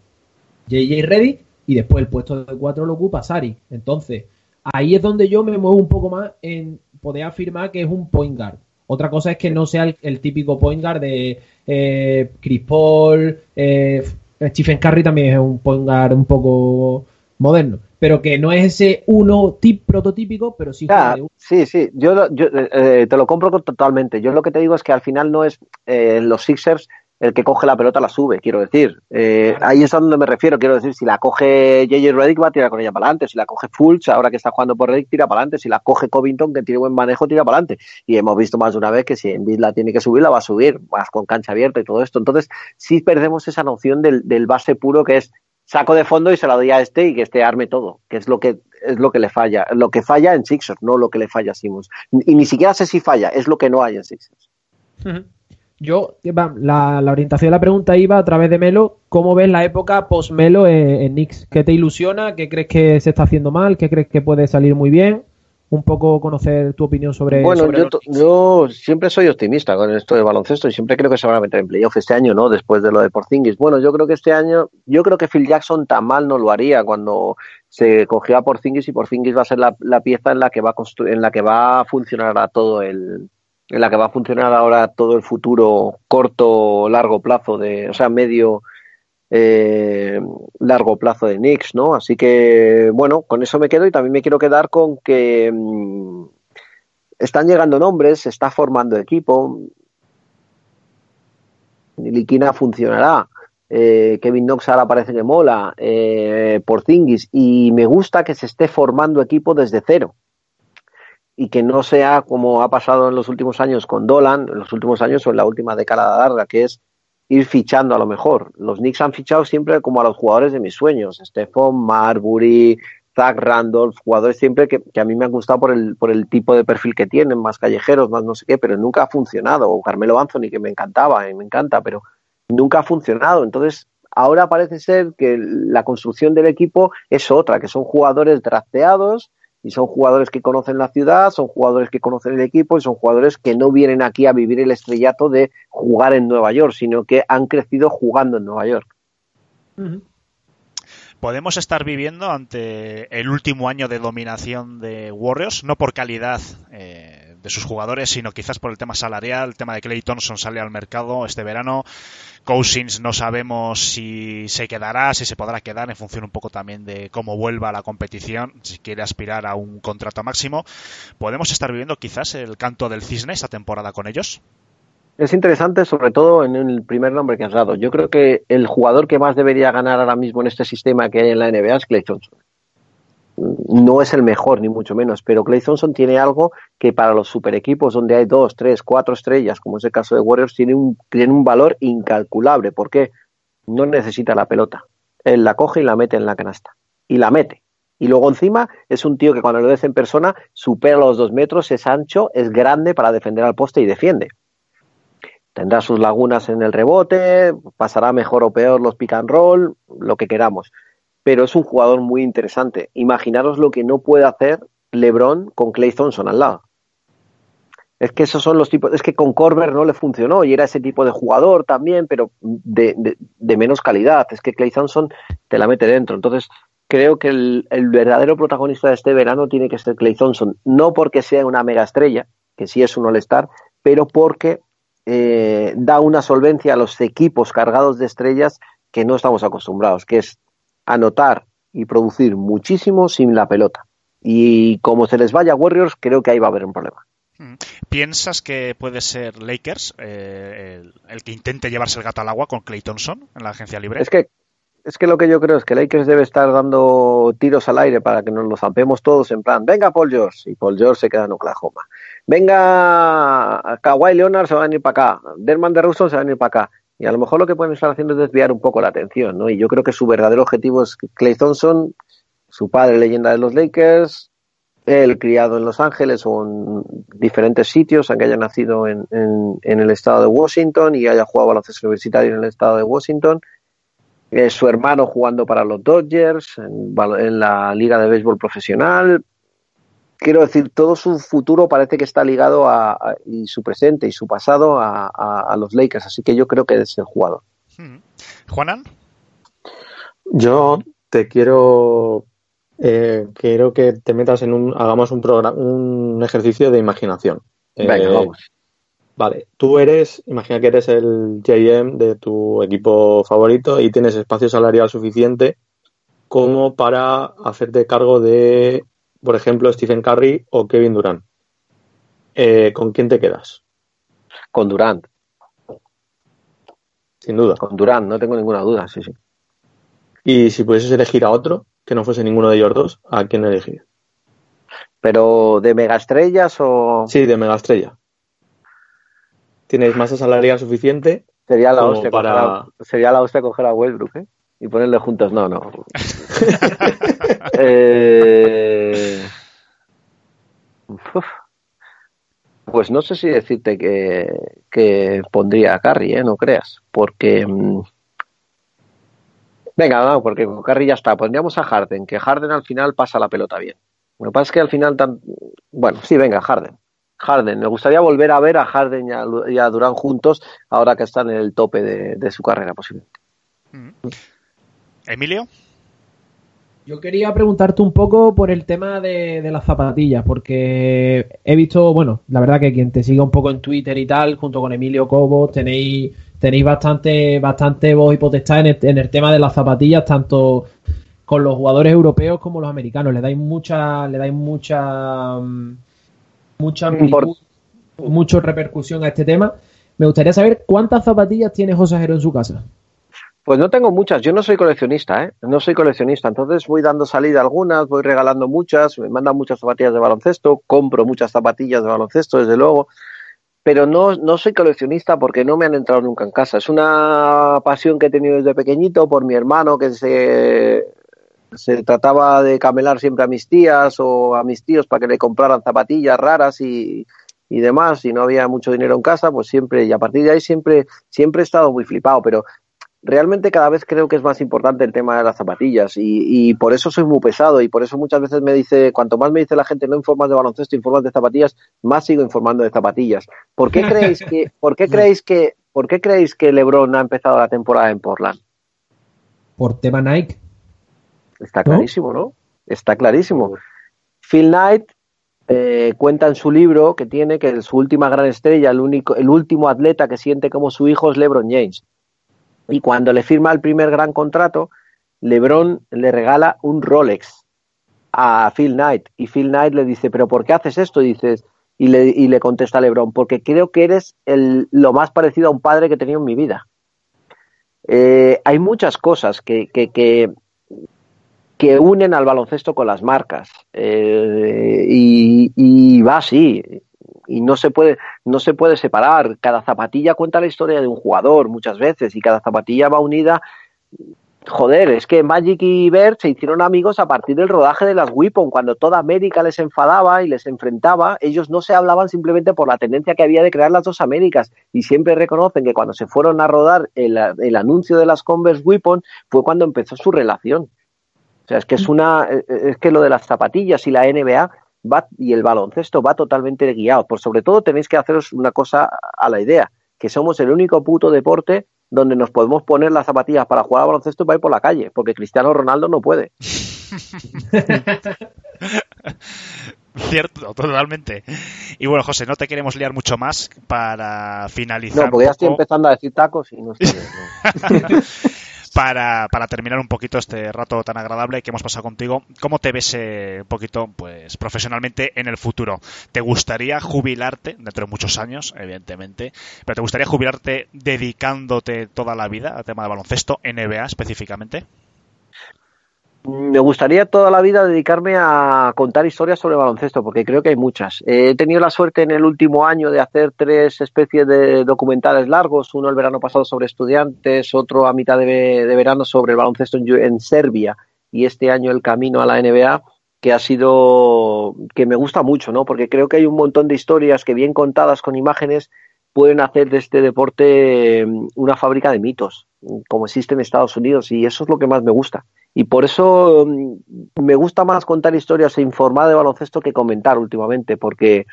JJ Reddick y después el puesto de cuatro lo ocupa Sari. Entonces, ahí es donde yo me muevo un poco más en poder afirmar que es un point guard. Otra cosa es que no sea el, típico point guard de eh, Chris Paul, eh, Stephen Curry también es un point guard un poco moderno, pero que no es ese uno tip prototípico, pero sí. sí, sí, yo, yo eh, te lo compro totalmente. Yo lo que te digo es que al final no es eh, los Sixers el que coge la pelota la sube, quiero decir. Eh, ahí es a donde me refiero, quiero decir, si la coge JJ Redick va a tirar con ella para adelante, si la coge Fulch, ahora que está jugando por Redick, tira para adelante, si la coge Covington, que tiene buen manejo, tira para adelante. Y hemos visto más de una vez que si Envid la tiene que subir, la va a subir, más con cancha abierta y todo esto. Entonces, sí perdemos esa noción del, base puro que es saco de fondo y se la doy a este y que este arme todo, que es lo que es lo que le falla, lo que falla en Sixers, no lo que le falla a Simmons. Y ni siquiera sé si falla, es lo que no hay en Sixers. Yo, la, la, orientación de la pregunta iba a través de Melo. ¿Cómo ves la época post-Melo en, Knicks? ¿Qué te ilusiona? ¿Qué crees que se está haciendo mal? ¿Qué crees que puede salir muy bien? Un poco conocer tu opinión sobre. Bueno, yo, siempre soy optimista con esto de baloncesto y siempre creo que se van a meter en playoff este año, ¿no? Después de lo de Porzingis. Bueno, yo creo que este año, yo creo que Phil Jackson tan mal no lo haría cuando se cogió a Porzingis y Porzingis va a ser la, la pieza en la que va a en la que va a funcionar a todo el, en la que va a funcionar ahora todo el futuro corto, largo plazo de, o sea, medio eh, largo plazo de Knicks, ¿no? Así que, bueno, con eso me quedo y también me quiero quedar con que mm, están llegando nombres, se está formando equipo. Liquina funcionará. Eh, Kevin Knox ahora parece que mola. Eh, por Zingis. Y me gusta que se esté formando equipo desde cero y que no sea como ha pasado en los últimos años con Dolan, en los últimos años o en la última década larga, que es ir fichando a lo mejor. Los Knicks han fichado siempre como a los jugadores de mis sueños, Stephon Marbury, Zach Randolph, jugadores siempre que, a mí me han gustado por el, por el tipo de perfil que tienen, más callejeros, más no sé qué, pero nunca ha funcionado. O Carmelo Anthony, que me encantaba y me encanta, pero nunca ha funcionado. Entonces, ahora parece ser que la construcción del equipo es otra, que son jugadores drafteados, y son jugadores que conocen la ciudad, son jugadores que conocen el equipo y son jugadores que no vienen aquí a vivir el estrellato de jugar en Nueva York, sino que han crecido jugando en Nueva York. Podemos estar viviendo ante el último año de dominación de Warriors, no por calidad eh, de sus jugadores, sino quizás por el tema salarial, el tema de Clay Thompson sale al mercado este verano, Cousins no sabemos si se quedará, si se podrá quedar en función un poco también de cómo vuelva la competición, si quiere aspirar a un contrato máximo. ¿Podemos estar viviendo quizás el canto del cisne esta temporada con ellos? Es interesante, sobre todo en el primer nombre que has dado. Yo creo que el jugador que más debería ganar ahora mismo en este sistema que hay en la NBA es Clay Thompson no es el mejor, ni mucho menos, pero Clay Thompson tiene algo que para los super equipos donde hay dos, tres, cuatro estrellas, como es el caso de Warriors, tiene un, tiene un valor incalculable. porque No necesita la pelota. Él la coge y la mete en la canasta. Y la mete. Y luego encima es un tío que cuando lo ves en persona supera los dos metros, es ancho, es grande para defender al poste y defiende. Tendrá sus lagunas en el rebote, pasará mejor o peor los pick and roll, lo que queramos pero es un jugador muy interesante. Imaginaros lo que no puede hacer LeBron con Clay Thompson al lado. Es que esos son los tipos, es que con Corber no le funcionó y era ese tipo de jugador también, pero de, menos calidad. Es que Clay Thompson te la mete dentro. Entonces, creo que el, verdadero protagonista de este verano tiene que ser Clay Thompson. No porque sea una mega estrella, que sí es un all-star, pero porque eh, da una solvencia a los equipos cargados de estrellas que no estamos acostumbrados, que es anotar y producir muchísimo sin la pelota. Y como se les vaya a Warriors, creo que ahí va a haber un problema. Mm. ¿Piensas que puede ser Lakers eh, el, que intente llevarse el gato al agua con Clay Thompson en la agencia libre? Es que es que lo que yo creo es que Lakers debe estar dando tiros al aire para que nos lo zampemos todos en plan, venga Paul George, y Paul George se queda en Oklahoma. Venga Kawhi Leonard, se va a venir para acá. Derman de Russo se va a venir para acá. Y a lo mejor lo que pueden estar haciendo es desviar un poco la atención, ¿no? Y yo creo que su verdadero objetivo es Clay Thompson, su padre leyenda de los Lakers, él criado en Los Ángeles o en diferentes sitios, aunque haya nacido en, en, el estado de Washington y haya jugado baloncesto universitario en el estado de Washington, su hermano jugando para los Dodgers, en, la liga de béisbol profesional. Quiero decir, todo su futuro parece que está ligado a, y su presente y su pasado a, los Lakers, así que yo creo que es el jugador. Hmm. Juanan. Yo te quiero eh, quiero que te metas en un, hagamos un programa, un ejercicio de imaginación. Venga, eh, vamos. Vale, tú eres, imagina que eres el JM de tu equipo favorito y tienes espacio salarial suficiente como para hacerte cargo de, por ejemplo, Stephen Curry o Kevin Durant. Eh, ¿Con quién te quedas? Con Durant. Sin duda. Con Durant, no tengo ninguna duda, sí, sí. Y si pudieses elegir a otro que no fuese ninguno de ellos dos, ¿a quién elegir? ¿Pero de megaestrellas o...? Sí, de megaestrella tienes masa salarial suficiente. Sería la hostia para... sería la hostia coger a Westbrook, ¿eh? Y ponerle juntos. No, no. Eh, pues no sé si decirte que, pondría a Carrie, ¿eh? No creas. Porque... Mm, venga, no, porque con Carrie ya está. Pondríamos a Harden, que Harden al final pasa la pelota bien. Lo que pasa es que al final tan... Bueno, sí, venga, Harden. Harden. Me gustaría volver a ver a Harden y a, Durán juntos ahora que están en el tope de, su carrera posiblemente. Mm. Emilio. Yo quería preguntarte un poco por el tema de, las zapatillas, porque he visto, bueno, la verdad que quien te siga un poco en Twitter y tal, junto con Emilio Cobos, tenéis, tenéis bastante, bastante voz y potestad en el, en el tema de las zapatillas, tanto con los jugadores europeos como los americanos. Le dais mucha, le dais mucha mm, mucha mucha repercusión a este tema. Me gustaría saber cuántas zapatillas tiene José Jero en su casa. Pues no tengo muchas, yo no soy coleccionista, ¿eh? No soy coleccionista, entonces voy dando salida algunas, voy regalando muchas, me mandan muchas zapatillas de baloncesto, compro muchas zapatillas de baloncesto, desde luego, pero no, no soy coleccionista porque no me han entrado nunca en casa. Es una pasión que he tenido desde pequeñito por mi hermano que se se trataba de camelar siempre a mis tías o a mis tíos para que le compraran zapatillas raras y, y demás, y no había mucho dinero en casa, pues siempre, y a partir de ahí siempre, siempre he estado muy flipado, pero realmente cada vez creo que es más importante el tema de las zapatillas y, y, por eso soy muy pesado y por eso muchas veces me dice, cuanto más me dice la gente no informas de baloncesto, informas de zapatillas, más sigo informando de zapatillas. ¿Por qué creéis que, por qué creéis que, por qué creéis que LeBron ha empezado la temporada en Portland? Por tema Nike. Está clarísimo, ¿no? Está clarísimo. Phil Knight eh, cuenta en su libro que tiene que su última gran estrella, el, único, el último atleta que siente como su hijo es LeBron James. Y cuando le firma el primer gran contrato, LeBron le regala un Rolex a Phil Knight. Y Phil Knight le dice, ¿pero por qué haces esto? Y, dices, y, le, y le contesta LeBron, porque creo que eres el, lo más parecido a un padre que he tenido en mi vida. Eh, hay muchas cosas que, que, que, que unen al baloncesto con las marcas. Eh, y, va así. Y no se puede, no se puede separar. Cada zapatilla cuenta la historia de un jugador muchas veces, y cada zapatilla va unida. Joder, es que Magic y Bert se hicieron amigos a partir del rodaje de las Weapon. Cuando toda América les enfadaba y les enfrentaba, ellos no se hablaban simplemente por la tendencia que había de crear las dos Américas. Y siempre reconocen que cuando se fueron a rodar el, el anuncio de las Converse Weapon fue cuando empezó su relación. O sea, es que es una, eh, eh, es que lo de las zapatillas y la NBA va, y el baloncesto va totalmente guiado. Por sobre todo tenéis que haceros una cosa a la idea, que somos el único puto deporte donde nos podemos poner las zapatillas para jugar al baloncesto y para ir por la calle, porque Cristiano Ronaldo no puede. Cierto, totalmente. Y bueno, José, no te queremos liar mucho más para finalizar. No, porque ya estoy empezando a decir tacos y no estoy. para, para terminar un poquito este rato tan agradable que hemos pasado contigo, ¿cómo te ves eh, un poquito pues profesionalmente en el futuro? ¿Te gustaría jubilarte dentro de muchos años, evidentemente, pero te gustaría jubilarte dedicándote toda la vida al tema de baloncesto, NBA específicamente? Me gustaría toda la vida dedicarme a contar historias sobre baloncesto, porque creo que hay muchas. He tenido la suerte en el último año de hacer tres especies de documentales largos, uno el verano pasado sobre estudiantes, otro a mitad de, verano sobre el baloncesto en, Serbia y este año el camino a la NBA, que ha sido, que me gusta mucho, ¿no? Porque creo que hay un montón de historias que bien contadas con imágenes pueden hacer de este deporte mm, una fábrica de mitos, como existe en Estados Unidos, y eso es lo que más me gusta. Y por eso mm, me gusta más contar historias e informar de baloncesto que comentar últimamente, porque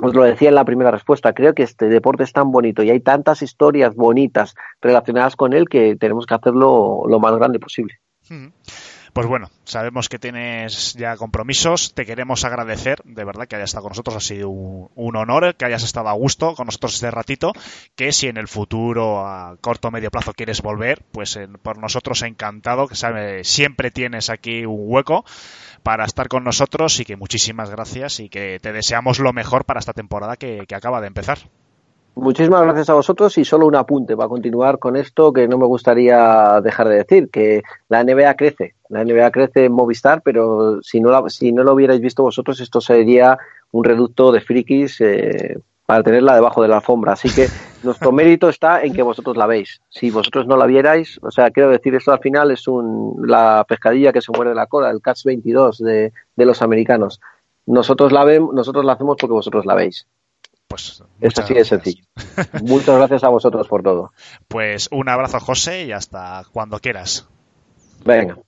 os lo decía en la primera respuesta, creo que este deporte es tan bonito y hay tantas historias bonitas relacionadas con él que tenemos que hacerlo lo más grande posible. Pues bueno, sabemos que tienes ya compromisos. Te queremos agradecer, de verdad, que hayas estado con nosotros. Ha sido un, honor que hayas estado a gusto con nosotros este ratito. Que si en el futuro, a corto o medio plazo, quieres volver, pues por nosotros encantado. Que siempre tienes aquí un hueco para estar con nosotros y que muchísimas gracias y que te deseamos lo mejor para esta temporada que acaba de empezar. Muchísimas gracias a vosotros y solo un apunte para continuar con esto que no me gustaría dejar de decir, que la NBA crece, la NBA crece en Movistar, pero si no, la, si no lo hubierais visto vosotros, esto sería un reducto de frikis eh, para tenerla debajo de la alfombra. Así que nuestro mérito está en que vosotros la veis. Si vosotros no la vierais, o sea, quiero decir, esto al final es un, la pescadilla que se muerde la cola, el Catch 22 de, de los americanos. Nosotros la, vemos, nosotros la hacemos porque vosotros la veis. Pues es así de sencillo. Muchas gracias a vosotros por todo. Pues un abrazo, José, y hasta cuando quieras. Venga,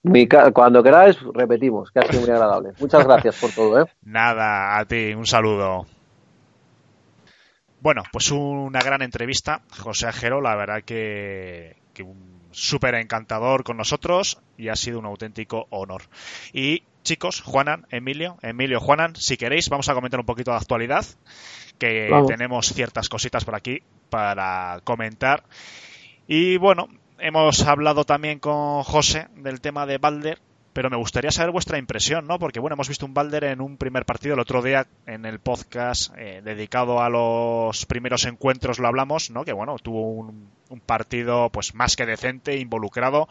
cuando queráis, repetimos, que ha sido muy agradable. Muchas gracias por todo. ¿eh? Nada, a ti, un saludo. Bueno, pues una gran entrevista, José Ajero, la verdad que, que súper encantador con nosotros y ha sido un auténtico honor. Y chicos, Juanan, Emilio, Emilio, Juanan, si queréis, vamos a comentar un poquito de actualidad que tenemos ciertas cositas por aquí para comentar. Y bueno, hemos hablado también con José del tema de Balder, pero me gustaría saber vuestra impresión, ¿no? Porque bueno, hemos visto un Balder en un primer partido el otro día en el podcast eh, dedicado a los primeros encuentros lo hablamos, ¿no? Que bueno, tuvo un, un partido pues más que decente, involucrado.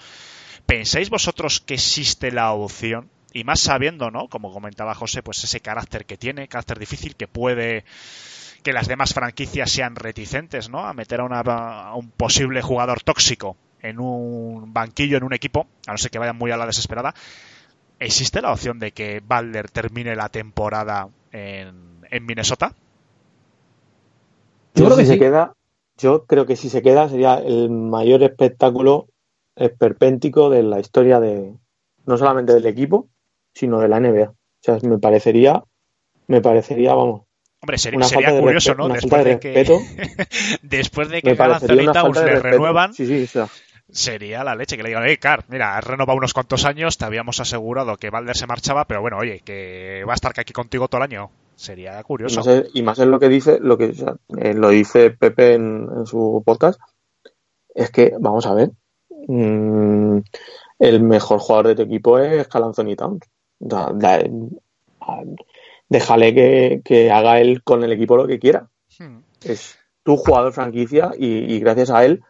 ¿Pensáis vosotros que existe la opción y más sabiendo, ¿no? Como comentaba José, pues ese carácter que tiene, carácter difícil que puede que las demás franquicias sean reticentes ¿no? a meter a, un posible jugador tóxico en un banquillo, en un equipo, a no ser que vayan muy a la desesperada. ¿Existe la opción de que Balder termine la temporada en, Minnesota? Yo, creo que se queda, yo creo que si se queda sería el mayor espectáculo esperpéntico de la historia de no solamente del equipo, sino de la NBA. O sea, me parecería, me parecería, vamos, Hombre, sería, curioso, ¿no? Después de, que, después de que Towns le renuevan, sería la leche que le digan, hey, Car, mira, has renovado unos cuantos años, te habíamos asegurado que Valder se marchaba, pero bueno, oye, que va a estar aquí contigo todo el año. Sería curioso. Y más, es, lo que dice, lo que eh, lo dice Pepe en, su podcast, es que, vamos a ver, mm, el mejor jugador de tu equipo es Cal Anthony Towns déjale que, haga él con el equipo lo que quiera. Hmm. Es tu jugador franquicia y, gracias a él,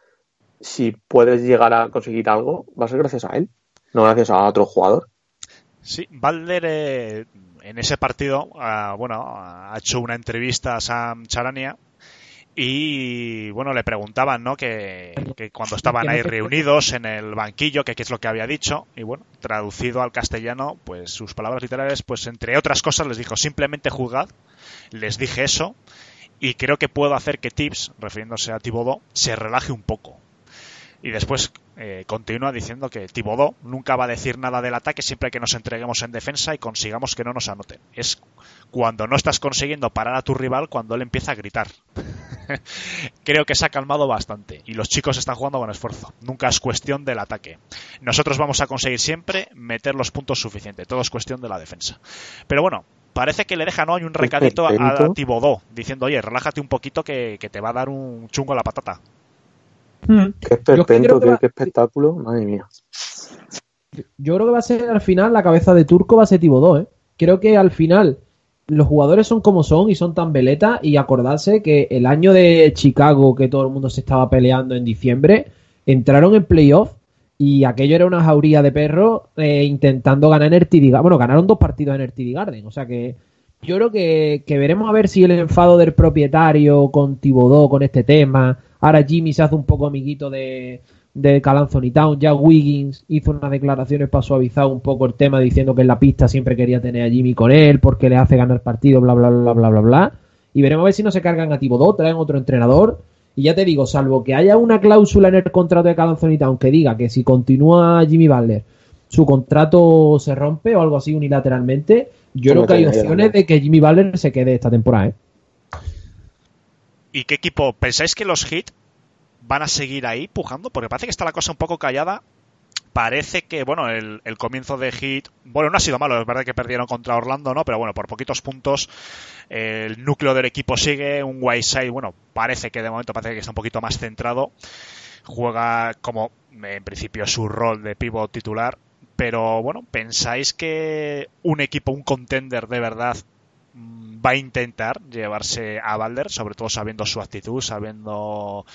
si puedes llegar a conseguir algo, va a ser gracias a él, no gracias a otro jugador. Sí, Balder eh, en ese partido, ah, bueno, ha hecho una entrevista a Sam Charania y bueno, le preguntaban, ¿no? Que, cuando estaban ahí reunidos en el banquillo, que qué es lo que había dicho. Y bueno, traducido al castellano, pues sus palabras literales, pues entre otras cosas les dijo simplemente jugad. Les dije eso. Y creo que puedo hacer que Tips, refiriéndose a Tibodo, se relaje un poco. Y después eh, continúa diciendo que Tibodó nunca va a decir nada del ataque siempre que nos entreguemos en defensa y consigamos que no nos anoten. Es cuando no estás consiguiendo parar a tu rival cuando él empieza a gritar. Creo que se ha calmado bastante y los chicos están jugando con esfuerzo. Nunca es cuestión del ataque. Nosotros vamos a conseguir siempre meter los puntos suficientes. Todo es cuestión de la defensa. Pero bueno, parece que le deja no hay un recadito a, Tibodó diciendo, oye, relájate un poquito que, que te va a dar un chungo a la patata. Hmm. Qué esperpento, qué, espectáculo, madre mía. Yo creo que va a ser al final la cabeza de Turco va a ser Tibodó, ¿eh? Creo que al final los jugadores son como son y son tan veletas y acordarse que el año de Chicago que todo el mundo se estaba peleando en diciembre entraron en playoff y aquello era una jauría de perros eh, intentando ganar en el TD Bueno, ganaron dos partidos en el TD Garden, o sea que yo creo que, veremos a ver si el enfado del propietario con Tibodó con este tema. Ahora Jimmy se hace un poco amiguito de, de Calanzoni Town. Ya Wiggins hizo unas declaraciones para suavizar un poco el tema diciendo que en la pista siempre quería tener a Jimmy con él porque le hace ganar partido, bla, bla, bla, bla, bla, bla. Y veremos a ver si no se cargan a Tibodó, traen otro entrenador. Y ya te digo, salvo que haya una cláusula en el contrato de Calanzoni Town que diga que si continúa Jimmy Butler su contrato se rompe o algo así unilateralmente, yo creo que hay opciones de que Jimmy Butler se quede esta temporada. ¿eh? ¿Y qué equipo? ¿Pensáis que los Heat van a seguir ahí pujando? Porque parece que está la cosa un poco callada. Parece que, bueno, el, comienzo de Heat, bueno, no ha sido malo, es verdad que perdieron contra Orlando, ¿no? Pero bueno, por poquitos puntos el núcleo del equipo sigue, un Whiteside, bueno, parece que de momento parece que está un poquito más centrado. Juega como en principio su rol de pivot titular pero bueno, ¿pensáis que un equipo, un contender de verdad va a intentar llevarse a Balder, sobre todo sabiendo su actitud, sabiendo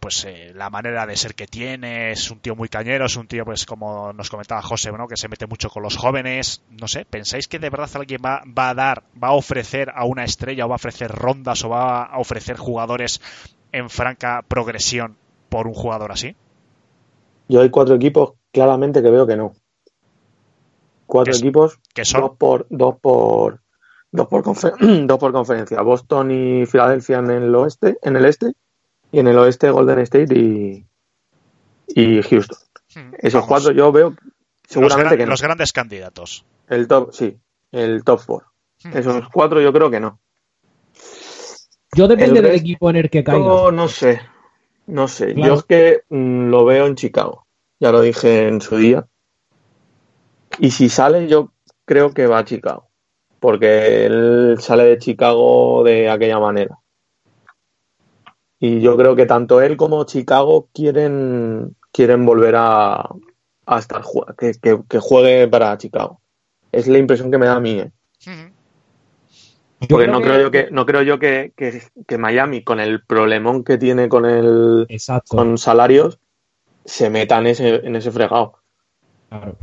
pues eh, la manera de ser que tiene, es un tío muy cañero, es un tío pues como nos comentaba José, ¿no? que se mete mucho con los jóvenes, no sé, ¿pensáis que de verdad alguien va, va a dar, va a ofrecer a una estrella o va a ofrecer rondas o va a ofrecer jugadores en franca progresión por un jugador así? Yo hay cuatro equipos claramente que veo que no. Cuatro equipos, que son? dos por dos por dos por, dos por conferencia. Boston y Filadelfia en el oeste, en el este, y en el oeste Golden State y, y Houston. Hmm, Esos cuatro yo veo seguramente que no. Los grandes candidatos. El top, sí, el top four. Hmm. Esos cuatro yo creo que no. Yo depende del equipo en el que caiga. No, sé, no sé. Yo es que mm, lo veo en Chicago ya lo dije en su día. Y si sale, yo creo que va a Chicago, porque él sale de Chicago de aquella manera. Y yo creo que tanto él como Chicago quieren, quieren volver a, a estar que, que, juegue para Chicago. Es la impresión que me da a mí. ¿eh? Porque no creo yo que no creo yo que, que, Miami con el problemón que tiene con el con salarios se meta en ese, en ese fregado. Claro.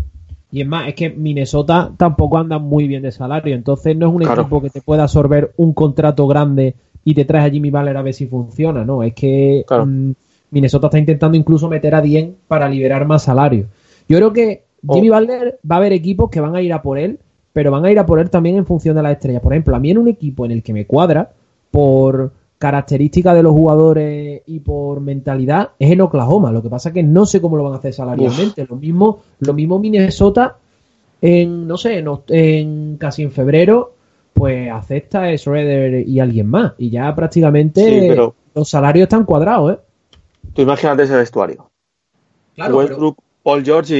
Y es más, es que Minnesota tampoco anda muy bien de salario, entonces no es un equipo que te pueda absorber un contrato grande y te traes a Jimmy Butler a ver si funciona, ¿no? Es que mm, Minnesota está intentando incluso meter a Dien para liberar más salario. Yo creo que Jimmy oh. Butler va a haber equipos que van a ir a por él, pero van a ir a por él también en función de las estrellas. Por ejemplo, a mí en un equipo en el que me cuadra, por característica de los jugadores y por mentalidad es en Oklahoma. Lo que pasa es que no sé cómo lo van a hacer salarialmente. Lo mismo, lo mismo Minnesota en, no sé, en, casi en febrero, pues acepta a Schroeder y alguien más. Y ya prácticamente los salarios están cuadrados, ¿eh? Tú imagínate ese vestuario. Westbrook, Paul George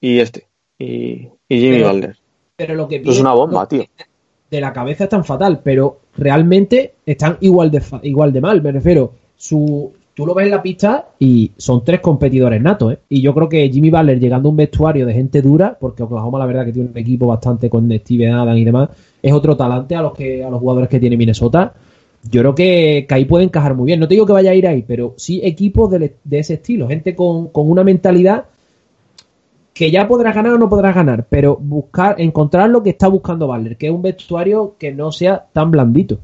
y, este. Y, Jimmy Butler. Pero lo que es una bomba, tío. De la cabeza es tan fatal, pero realmente están igual de, igual de mal. Me refiero, su, tú lo ves en la pista y son tres competidores natos. ¿eh? Y yo creo que Jimmy Butler llegando a un vestuario de gente dura, porque Oklahoma la verdad que tiene un equipo bastante con Steven Adam y demás, es otro talante a los que a los jugadores que tiene Minnesota. Yo creo que, ahí puede encajar muy bien. No te digo que vaya a ir ahí, pero sí equipos de, ese estilo, gente con, con una mentalidad que ya podrás ganar o no podrás ganar, pero buscar, encontrar lo que está buscando Butler, que es un vestuario que no sea tan blandito.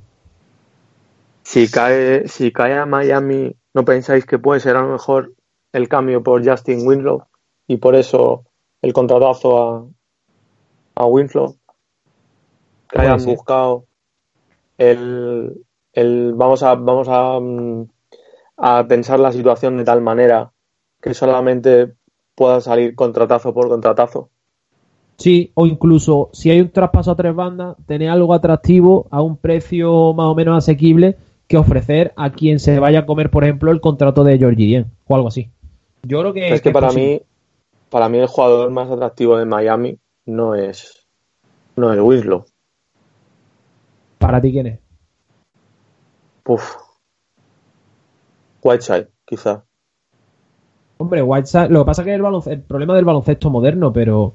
Si cae, si cae a Miami, ¿no pensáis que puede ser a lo mejor el cambio por Justin Winslow y por eso el contratazo a, a Winslow? Que hayan buscado el, el, vamos a vamos a, mm, a pensar la situación de tal manera que solamente pueda salir contratazo por contratazo. Sí, o incluso si hay un traspaso a tres bandas, tener algo atractivo a un precio más o menos asequible que ofrecer a quien se vaya a comer, por ejemplo, el contrato de Georgie o algo así. Yo creo que es que, para mí, para mí el jugador más atractivo de Miami no es no es Winslow. ¿Para ti quién es? Puf. Whiteside, quizá. Hombre, Whiteside, lo que pasa es que el, el problema del baloncesto moderno, pero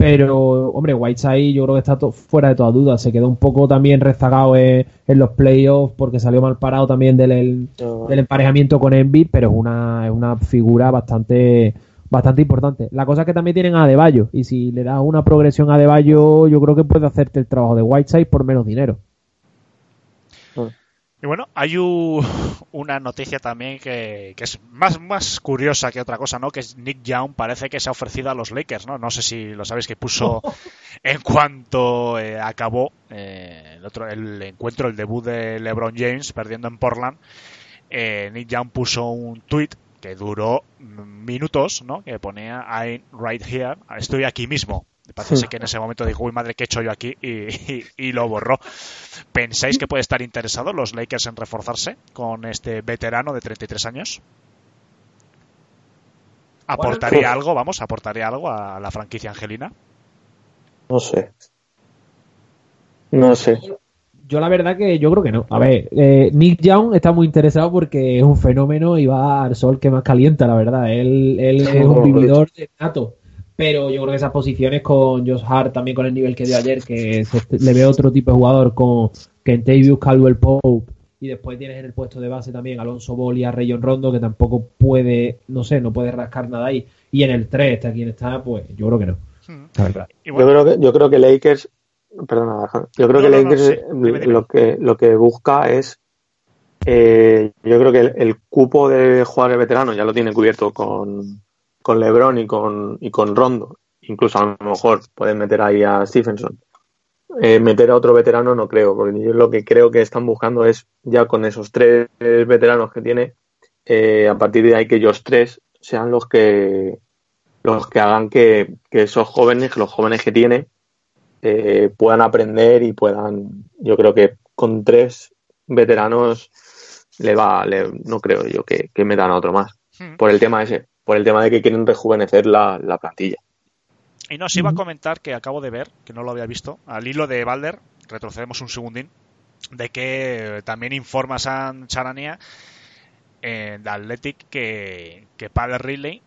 pero, hombre, Whiteside yo creo que está fuera de toda duda. Se quedó un poco también rezagado en, los playoffs porque salió mal parado también del, del emparejamiento con Envy, pero es una, es una figura bastante bastante importante. La cosa es que también tienen a Adebayo y si le das una progresión a Adebayo, yo creo que puede hacerte el trabajo de Whiteside por menos dinero. Y bueno, hay una noticia también que, es más, más curiosa que otra cosa, ¿no? Que es Nick Young parece que se ha ofrecido a los Lakers, ¿no? No sé si lo sabéis que puso en cuanto eh, acabó eh, el, otro, el encuentro, el debut de LeBron James perdiendo en Portland. Eh, Nick Young puso un tweet que duró minutos, ¿no? Que ponía I'm right here, estoy aquí mismo. Parece que en ese momento dijo, uy madre, ¿qué he hecho yo aquí? Y, lo borró. ¿Pensáis que puede estar interesado los Lakers en reforzarse con este veterano de 33 años? ¿Aportaría algo, vamos, aportaría algo a la franquicia angelina? No sé. No sé. Yo la verdad que yo creo que no. A ver, eh, Nick Young está muy interesado porque es un fenómeno y va al sol que más calienta, la verdad. Él, él es un vividor de nato pero yo creo que esas posiciones con Josh Hart, también con el nivel que dio ayer, que le ve otro tipo de jugador con Kentavious Caldwell Pope, y después tienes en el puesto de base también Alonso Ball y a Rayon Rondo, que tampoco puede, no sé, no puede rascar nada ahí. Y en el 3 está quien está, pues yo creo que no. Hmm. yo, creo que, yo creo que Lakers, perdona, yo creo que Lakers lo que lo que busca es eh, yo creo que el, el, cupo de jugadores veteranos ya lo tiene cubierto con, con LeBron y con, y con Rondo. Incluso a lo mejor pueden meter ahí a Stephenson. Eh, meter a otro veterano no creo, porque yo lo que creo que están buscando es ya con esos tres veteranos que tiene, eh, a partir de ahí que ellos tres sean los que los que hagan que, esos jóvenes, los jóvenes que tiene, eh, puedan aprender y puedan, yo creo que con tres veteranos le va, no creo yo que, que metan a otro más, hmm. por el tema ese por el tema de que quieren rejuvenecer la, plantilla. Y nos iba a comentar que acabo de ver, que no lo había visto, al hilo de Balder, retrocedemos un segundín, de que también informa San Charania en Athletic que, que Padre Riley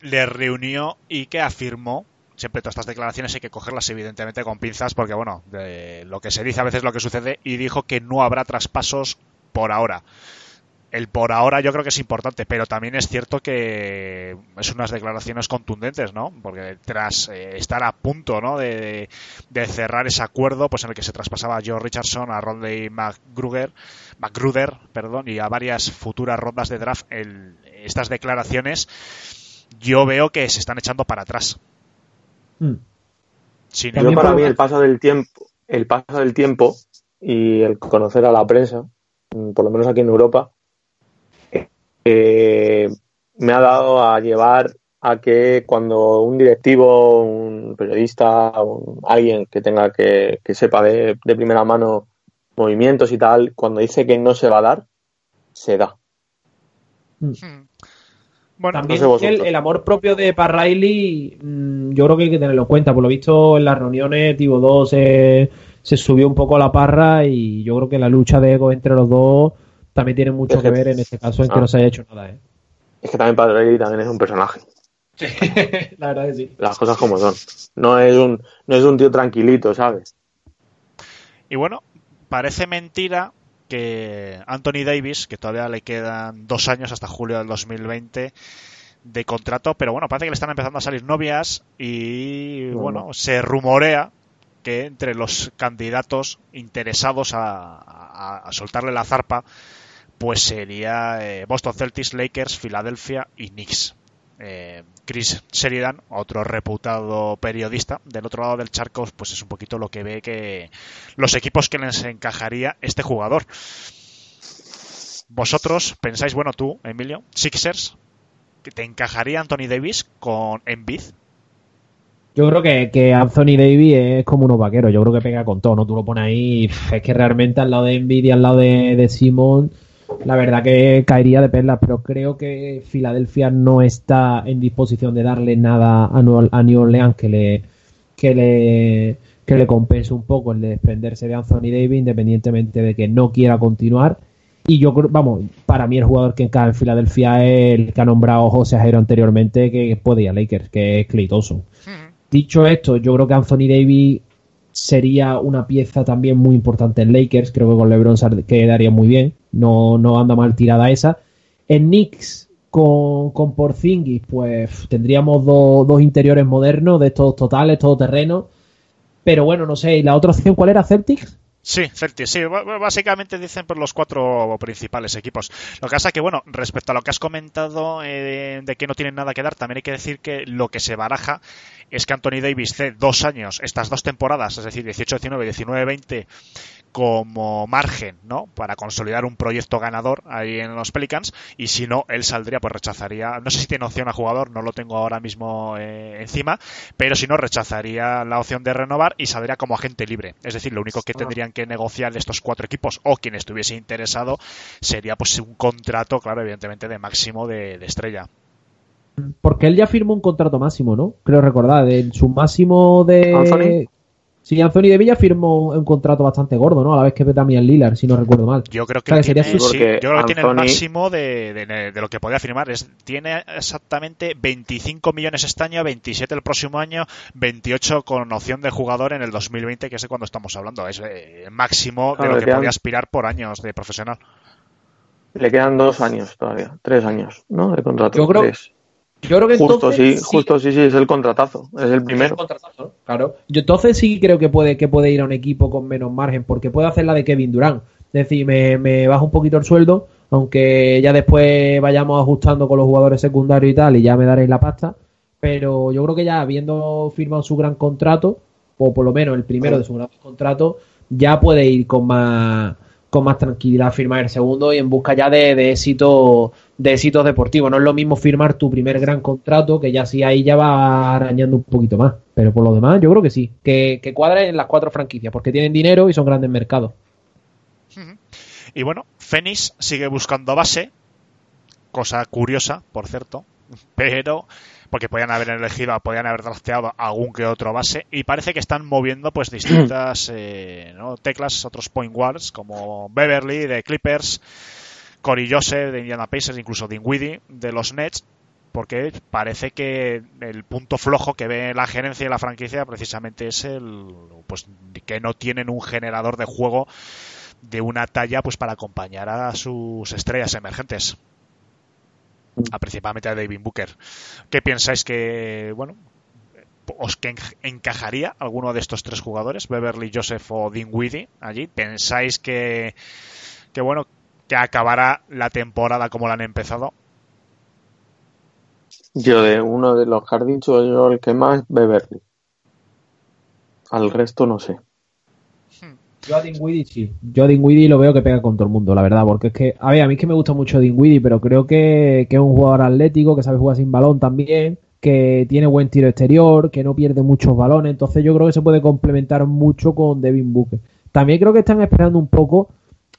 le reunió y que afirmó siempre todas estas declaraciones hay que cogerlas evidentemente con pinzas porque bueno de lo que se dice a veces lo que sucede y dijo que no habrá traspasos por ahora el por ahora yo creo que es importante, pero también es cierto que es unas declaraciones contundentes, ¿no? Porque tras eh, estar a punto, ¿no? De, cerrar ese acuerdo, pues en el que se traspasaba a Joe Richardson, a Rodney McGruder, McGruder, perdón, y a varias futuras rondas de draft, estas declaraciones yo veo que se están echando para atrás. Hmm. para mí el paso del tiempo, el paso del tiempo y el conocer a la prensa, por lo menos aquí en Europa, eh, me ha dado a llevar a que cuando un directivo, un periodista, alguien que tenga que, sepa de, primera mano movimientos y tal, cuando dice que no se va a dar, se da. Hmm. Bueno, También el, amor propio de Parraili, mm, yo creo que hay que tenerlo en cuenta. Por lo visto, en las reuniones, Tivo 2 se, se subió un poco a la parra y yo creo que la lucha de ego entre los dos también tiene mucho que, ver en este caso en que ah. no se haya hecho nada. ¿eh? Es que también Padre también es un personaje. Sí, la verdad que sí. Las cosas como son. No es un, no es un tío tranquilito, ¿sabes? Y bueno, parece mentira que Anthony Davis, que todavía le quedan dos años hasta julio del 2020 de contrato, pero bueno, parece que le están empezando a salir novias y bueno, se rumorea que entre los candidatos interesados a soltarle la zarpa pues sería eh, Boston Celtics, Lakers, Filadelfia y Knicks. Eh, Chris Sheridan, otro reputado periodista del otro lado del charco, pues es un poquito lo que ve que los equipos que les encajaría este jugador. Vosotros pensáis, bueno, tú, Emilio, Sixers, que te encajaría Anthony Davis con Embiid. Yo creo que, Anthony Davis es como unos vaqueros, yo creo que pega con todo, ¿no? Tú lo pones ahí, es que realmente al lado de Embiid y al lado de, de Simon la verdad que caería de perlas, pero creo que Filadelfia no está en disposición de darle nada a New Orleans que le, que le, que le compense un poco el de desprenderse de Anthony Davis, independientemente de que no quiera continuar. Y yo creo, vamos, para mí el jugador que encaja en Filadelfia es el que ha nombrado José Ajero anteriormente, que puede ir a Lakers, que es Clay Thompson. Dicho esto, yo creo que Anthony Davis sería una pieza también muy importante en Lakers. Creo que con LeBron quedaría muy bien. No, no anda mal tirada esa. En Knicks, con, con Porzingis, pues tendríamos dos interiores modernos, de estos totales, todo terreno. Pero bueno, no sé. ¿Y la otra opción cuál era? ¿Celtics? Sí, Celtics, sí. Básicamente dicen por los cuatro principales equipos. Lo que pasa es que, bueno, respecto a lo que has comentado eh, de que no tienen nada que dar, también hay que decir que lo que se baraja es que Anthony Davis hace dos años, estas dos temporadas, es decir, 18-19, 19-20, como margen, ¿no? Para consolidar un proyecto ganador ahí en los Pelicans y si no, él saldría, pues rechazaría, no sé si tiene opción a jugador, no lo tengo ahora mismo eh, encima, pero si no, rechazaría la opción de renovar y saldría como agente libre. Es decir, lo único que tendrían que negociar estos cuatro equipos o quien estuviese interesado sería pues un contrato, claro, evidentemente de máximo de, estrella. Porque él ya firmó un contrato máximo, ¿no? Creo recordar, en su máximo de... Sí, Anthony de Villa firmó un contrato bastante gordo, ¿no? A la vez que también Lillard, si no recuerdo mal. Yo creo que, tiene, el máximo de, lo que podía firmar. Es, tiene exactamente 25 millones este año, 27 el próximo año, 28 con opción de jugador en el 2020, que es cuando estamos hablando. Es eh, el máximo de lo que podía aspirar por años de profesional. Le quedan dos años todavía, tres años, ¿no? De contrato. Yo creo, yo creo que justo sí, justo sí, sí, es el contratazo, es el primero. claro. Yo entonces sí creo que puede, que puede ir a un equipo con menos margen, porque puede hacer la de Kevin Durant. Es decir, me, me bajo un poquito el sueldo, aunque ya después vayamos ajustando con los jugadores secundarios y tal, y ya me daréis la pasta. Pero yo creo que ya habiendo firmado su gran contrato, o por lo menos el primero de su gran contrato, ya puede ir con más con más tranquilidad firmar el segundo y en busca ya de, de éxito de éxitos deportivos. No es lo mismo firmar tu primer gran contrato, que ya sí ahí ya va arañando un poquito más. Pero por lo demás, yo creo que sí, que, que en las cuatro franquicias, porque tienen dinero y son grandes mercados. Y bueno, Fénix sigue buscando base, cosa curiosa, por cierto, pero porque podían haber elegido, podían haber drafteado algún que otro base y parece que están moviendo pues distintas eh, teclas, otros point guards como Beverly de Clippers, Cory Joseph de Indiana Pacers, incluso Dinwiddie de los Nets, porque parece que el punto flojo que ve la gerencia y la franquicia precisamente es el pues que no tienen un generador de juego de una talla pues para acompañar a sus estrellas emergentes a principalmente a David Booker. ¿Qué pensáis que, bueno, os que encajaría alguno de estos tres jugadores, Beverly, Joseph o Dinwiddie allí? ¿Pensáis que, que bueno, que acabará la temporada como la han empezado? Yo de uno de los jardines yo el que más Beverly. Al resto no sé. Yo a Dinwiddie sí. Yo a Dinwiddie lo veo que pega con todo el mundo, la verdad. Porque es que, a ver, a mí es que me gusta mucho Dinwiddie, pero creo que, es un jugador atlético, que sabe jugar sin balón también, que tiene buen tiro exterior, que no pierde muchos balones. Entonces yo creo que se puede complementar mucho con Devin Booker. También creo que están esperando un poco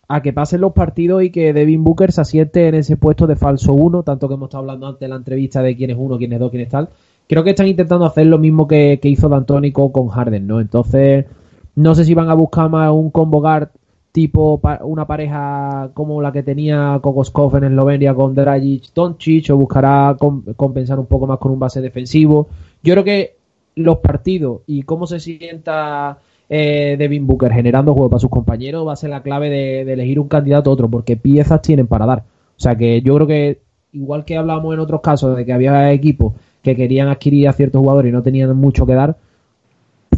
a que pasen los partidos y que Devin Booker se asiente en ese puesto de falso uno, tanto que hemos estado hablando antes en la entrevista de quién es uno, quién es dos, quién es tal. Creo que están intentando hacer lo mismo que, que hizo D'Antonico con Harden, ¿no? Entonces, no sé si van a buscar más un combo tipo una pareja como la que tenía Kokoskov en Eslovenia con Dragic Doncic o buscará compensar un poco más con un base defensivo. Yo creo que los partidos y cómo se sienta eh, Devin Booker generando juego para sus compañeros va a ser la clave de, de, elegir un candidato a otro porque piezas tienen para dar. O sea que yo creo que igual que hablamos en otros casos de que había equipos que querían adquirir a ciertos jugadores y no tenían mucho que dar,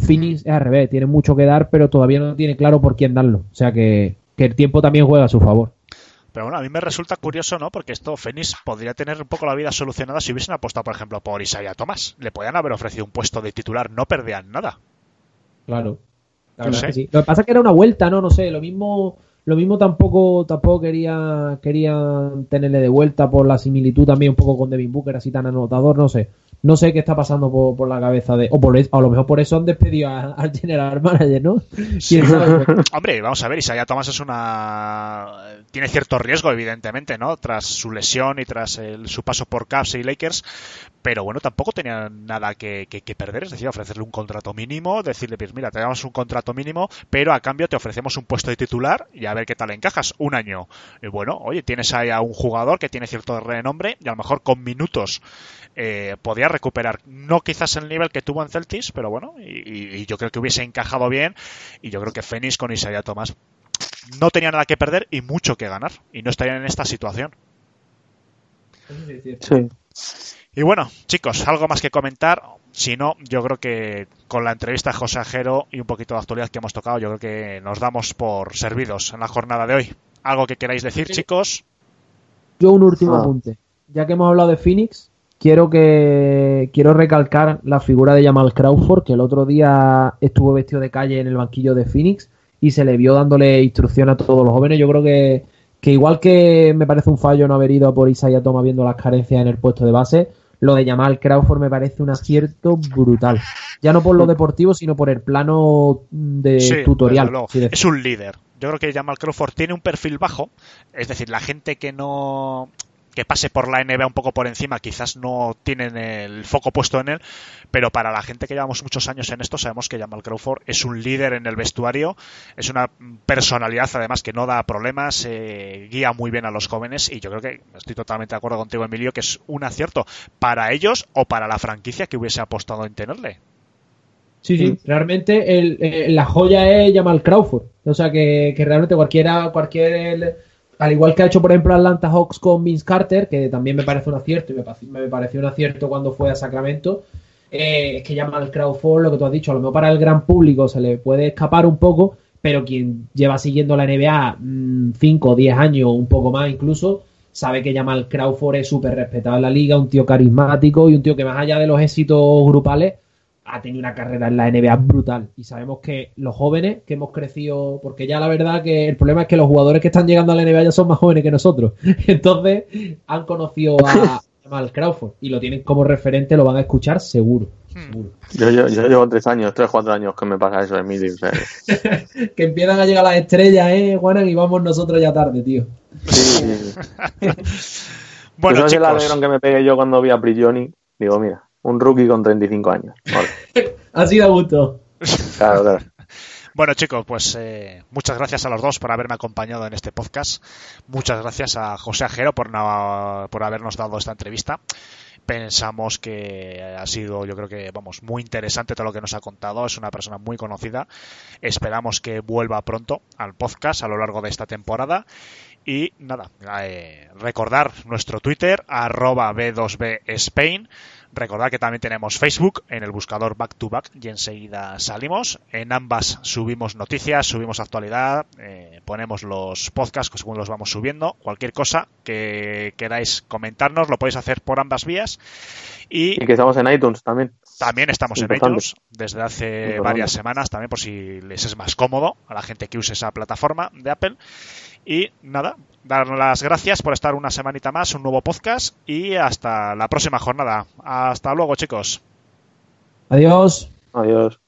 Phoenix es al revés, tiene mucho que dar, pero todavía no tiene claro por quién darlo. O sea que, el tiempo también juega a su favor. Pero bueno, a mí me resulta curioso, ¿no? Porque esto Phoenix podría tener un poco la vida solucionada si hubiesen apostado, por ejemplo, por Isaiah Thomas. Le podían haber ofrecido un puesto de titular, no perdían nada. Claro. Lo que pasa es que era una vuelta, ¿no? No sé, lo mismo lo mismo tampoco tampoco quería querían tenerle de vuelta por la similitud también un poco con Devin Booker así tan anotador, no sé. No sé qué está pasando por, la cabeza de. O, por, a lo mejor por eso han despedido al general manager, ¿no? Hombre, vamos a ver, Isaiah Thomas es una. Tiene cierto riesgo, evidentemente, ¿no? Tras su lesión y tras su paso por Cavs y Lakers. pero bueno, tampoco tenían nada que, perder, es decir, ofrecerle un contrato mínimo, decirle, pues mira, te damos un contrato mínimo, pero a cambio te ofrecemos un puesto de titular y a ver qué tal encajas, un año. Y bueno, oye, tienes ahí a un jugador que tiene cierto renombre y a lo mejor con minutos eh, podía recuperar, no quizás el nivel que tuvo en Celtics, pero bueno, y, yo creo que hubiese encajado bien y yo creo que Fénix con Isaiah Thomas no tenía nada que perder y mucho que ganar y no estarían en esta situación. Sí. Y bueno, chicos, algo más que comentar. Si no, yo creo que con la entrevista a José Ajero y un poquito de actualidad que hemos tocado, yo creo que nos damos por servidos en la jornada de hoy. ¿Algo que queráis decir, chicos? Yo un último ah. apunte. Ya que hemos hablado de Phoenix, quiero que quiero recalcar la figura de Jamal Crawford, que el otro día estuvo vestido de calle en el banquillo de Phoenix y se le vio dándole instrucción a todos los jóvenes. Yo creo que, que igual que me parece un fallo no haber ido a por Isaiah Toma viendo las carencias en el puesto de base, lo de Jamal Crawford me parece un acierto brutal. Ya no por lo deportivo, sino por el plano de tutorial. Es un líder. Yo creo que Jamal Crawford tiene un perfil bajo, es decir, la gente que no que pase por la NBA un poco por encima, quizás no tienen el foco puesto en él, pero para la gente que llevamos muchos años en esto, sabemos que Jamal Crawford es un líder en el vestuario, es una personalidad además que no da problemas, eh, guía muy bien a los jóvenes y yo creo que estoy totalmente de acuerdo contigo, Emilio, que es un acierto para ellos o para la franquicia que hubiese apostado en tenerle. Sí, sí, realmente el, la joya es Jamal Crawford. O sea que, que realmente cualquiera, cualquier al igual que ha hecho, por ejemplo, Atlanta Hawks con Vince Carter, que también me parece un acierto y me, pareció un acierto cuando fue a Sacramento, eh, es que llama al lo que tú has dicho, a lo mejor para el gran público se le puede escapar un poco, pero quien lleva siguiendo la NBA 5 o 10 años, un poco más incluso, sabe que Jamal Crawford es súper respetado en la liga, un tío carismático y un tío que más allá de los éxitos grupales, ha tenido una carrera en la NBA brutal. Y sabemos que los jóvenes que hemos crecido, porque ya la verdad que el problema es que los jugadores que están llegando a la NBA ya son más jóvenes que nosotros. Entonces han conocido a Jamal Crawford y lo tienen como referente, lo van a escuchar seguro. Hmm. Yo, yo, llevo tres años, tres, cuatro años que me pasa eso de mí. que empiezan a llegar las estrellas, ¿eh, Juanan? Y vamos nosotros ya tarde, tío. Sí. bueno, pues chicos. el que me pegué yo cuando vi a Prigioni. Digo, mira, un rookie con 35 años. Así da gusto. Claro, claro. Bueno chicos, pues eh, muchas gracias a los dos por haberme acompañado en este podcast. Muchas gracias a José Ajero por, por habernos dado esta entrevista. Pensamos que ha sido, yo creo que, vamos, muy interesante todo lo que nos ha contado. Es una persona muy conocida. Esperamos que vuelva pronto al podcast a lo largo de esta temporada. Y nada, eh, recordar nuestro Twitter, arroba B2B Spain Recordad que también tenemos Facebook en el buscador Back to Back y enseguida salimos. En ambas subimos noticias, subimos actualidad, eh, ponemos los podcasts según los vamos subiendo. Cualquier cosa que queráis comentarnos lo podéis hacer por ambas vías. Y, que estamos en iTunes también. También estamos en iTunes desde hace varias semanas, también por si les es más cómodo a la gente que use esa plataforma de Apple. Y nada, dar las gracias por estar una semanita más, un nuevo podcast y hasta la próxima jornada. Hasta luego, chicos. Adiós. Adiós.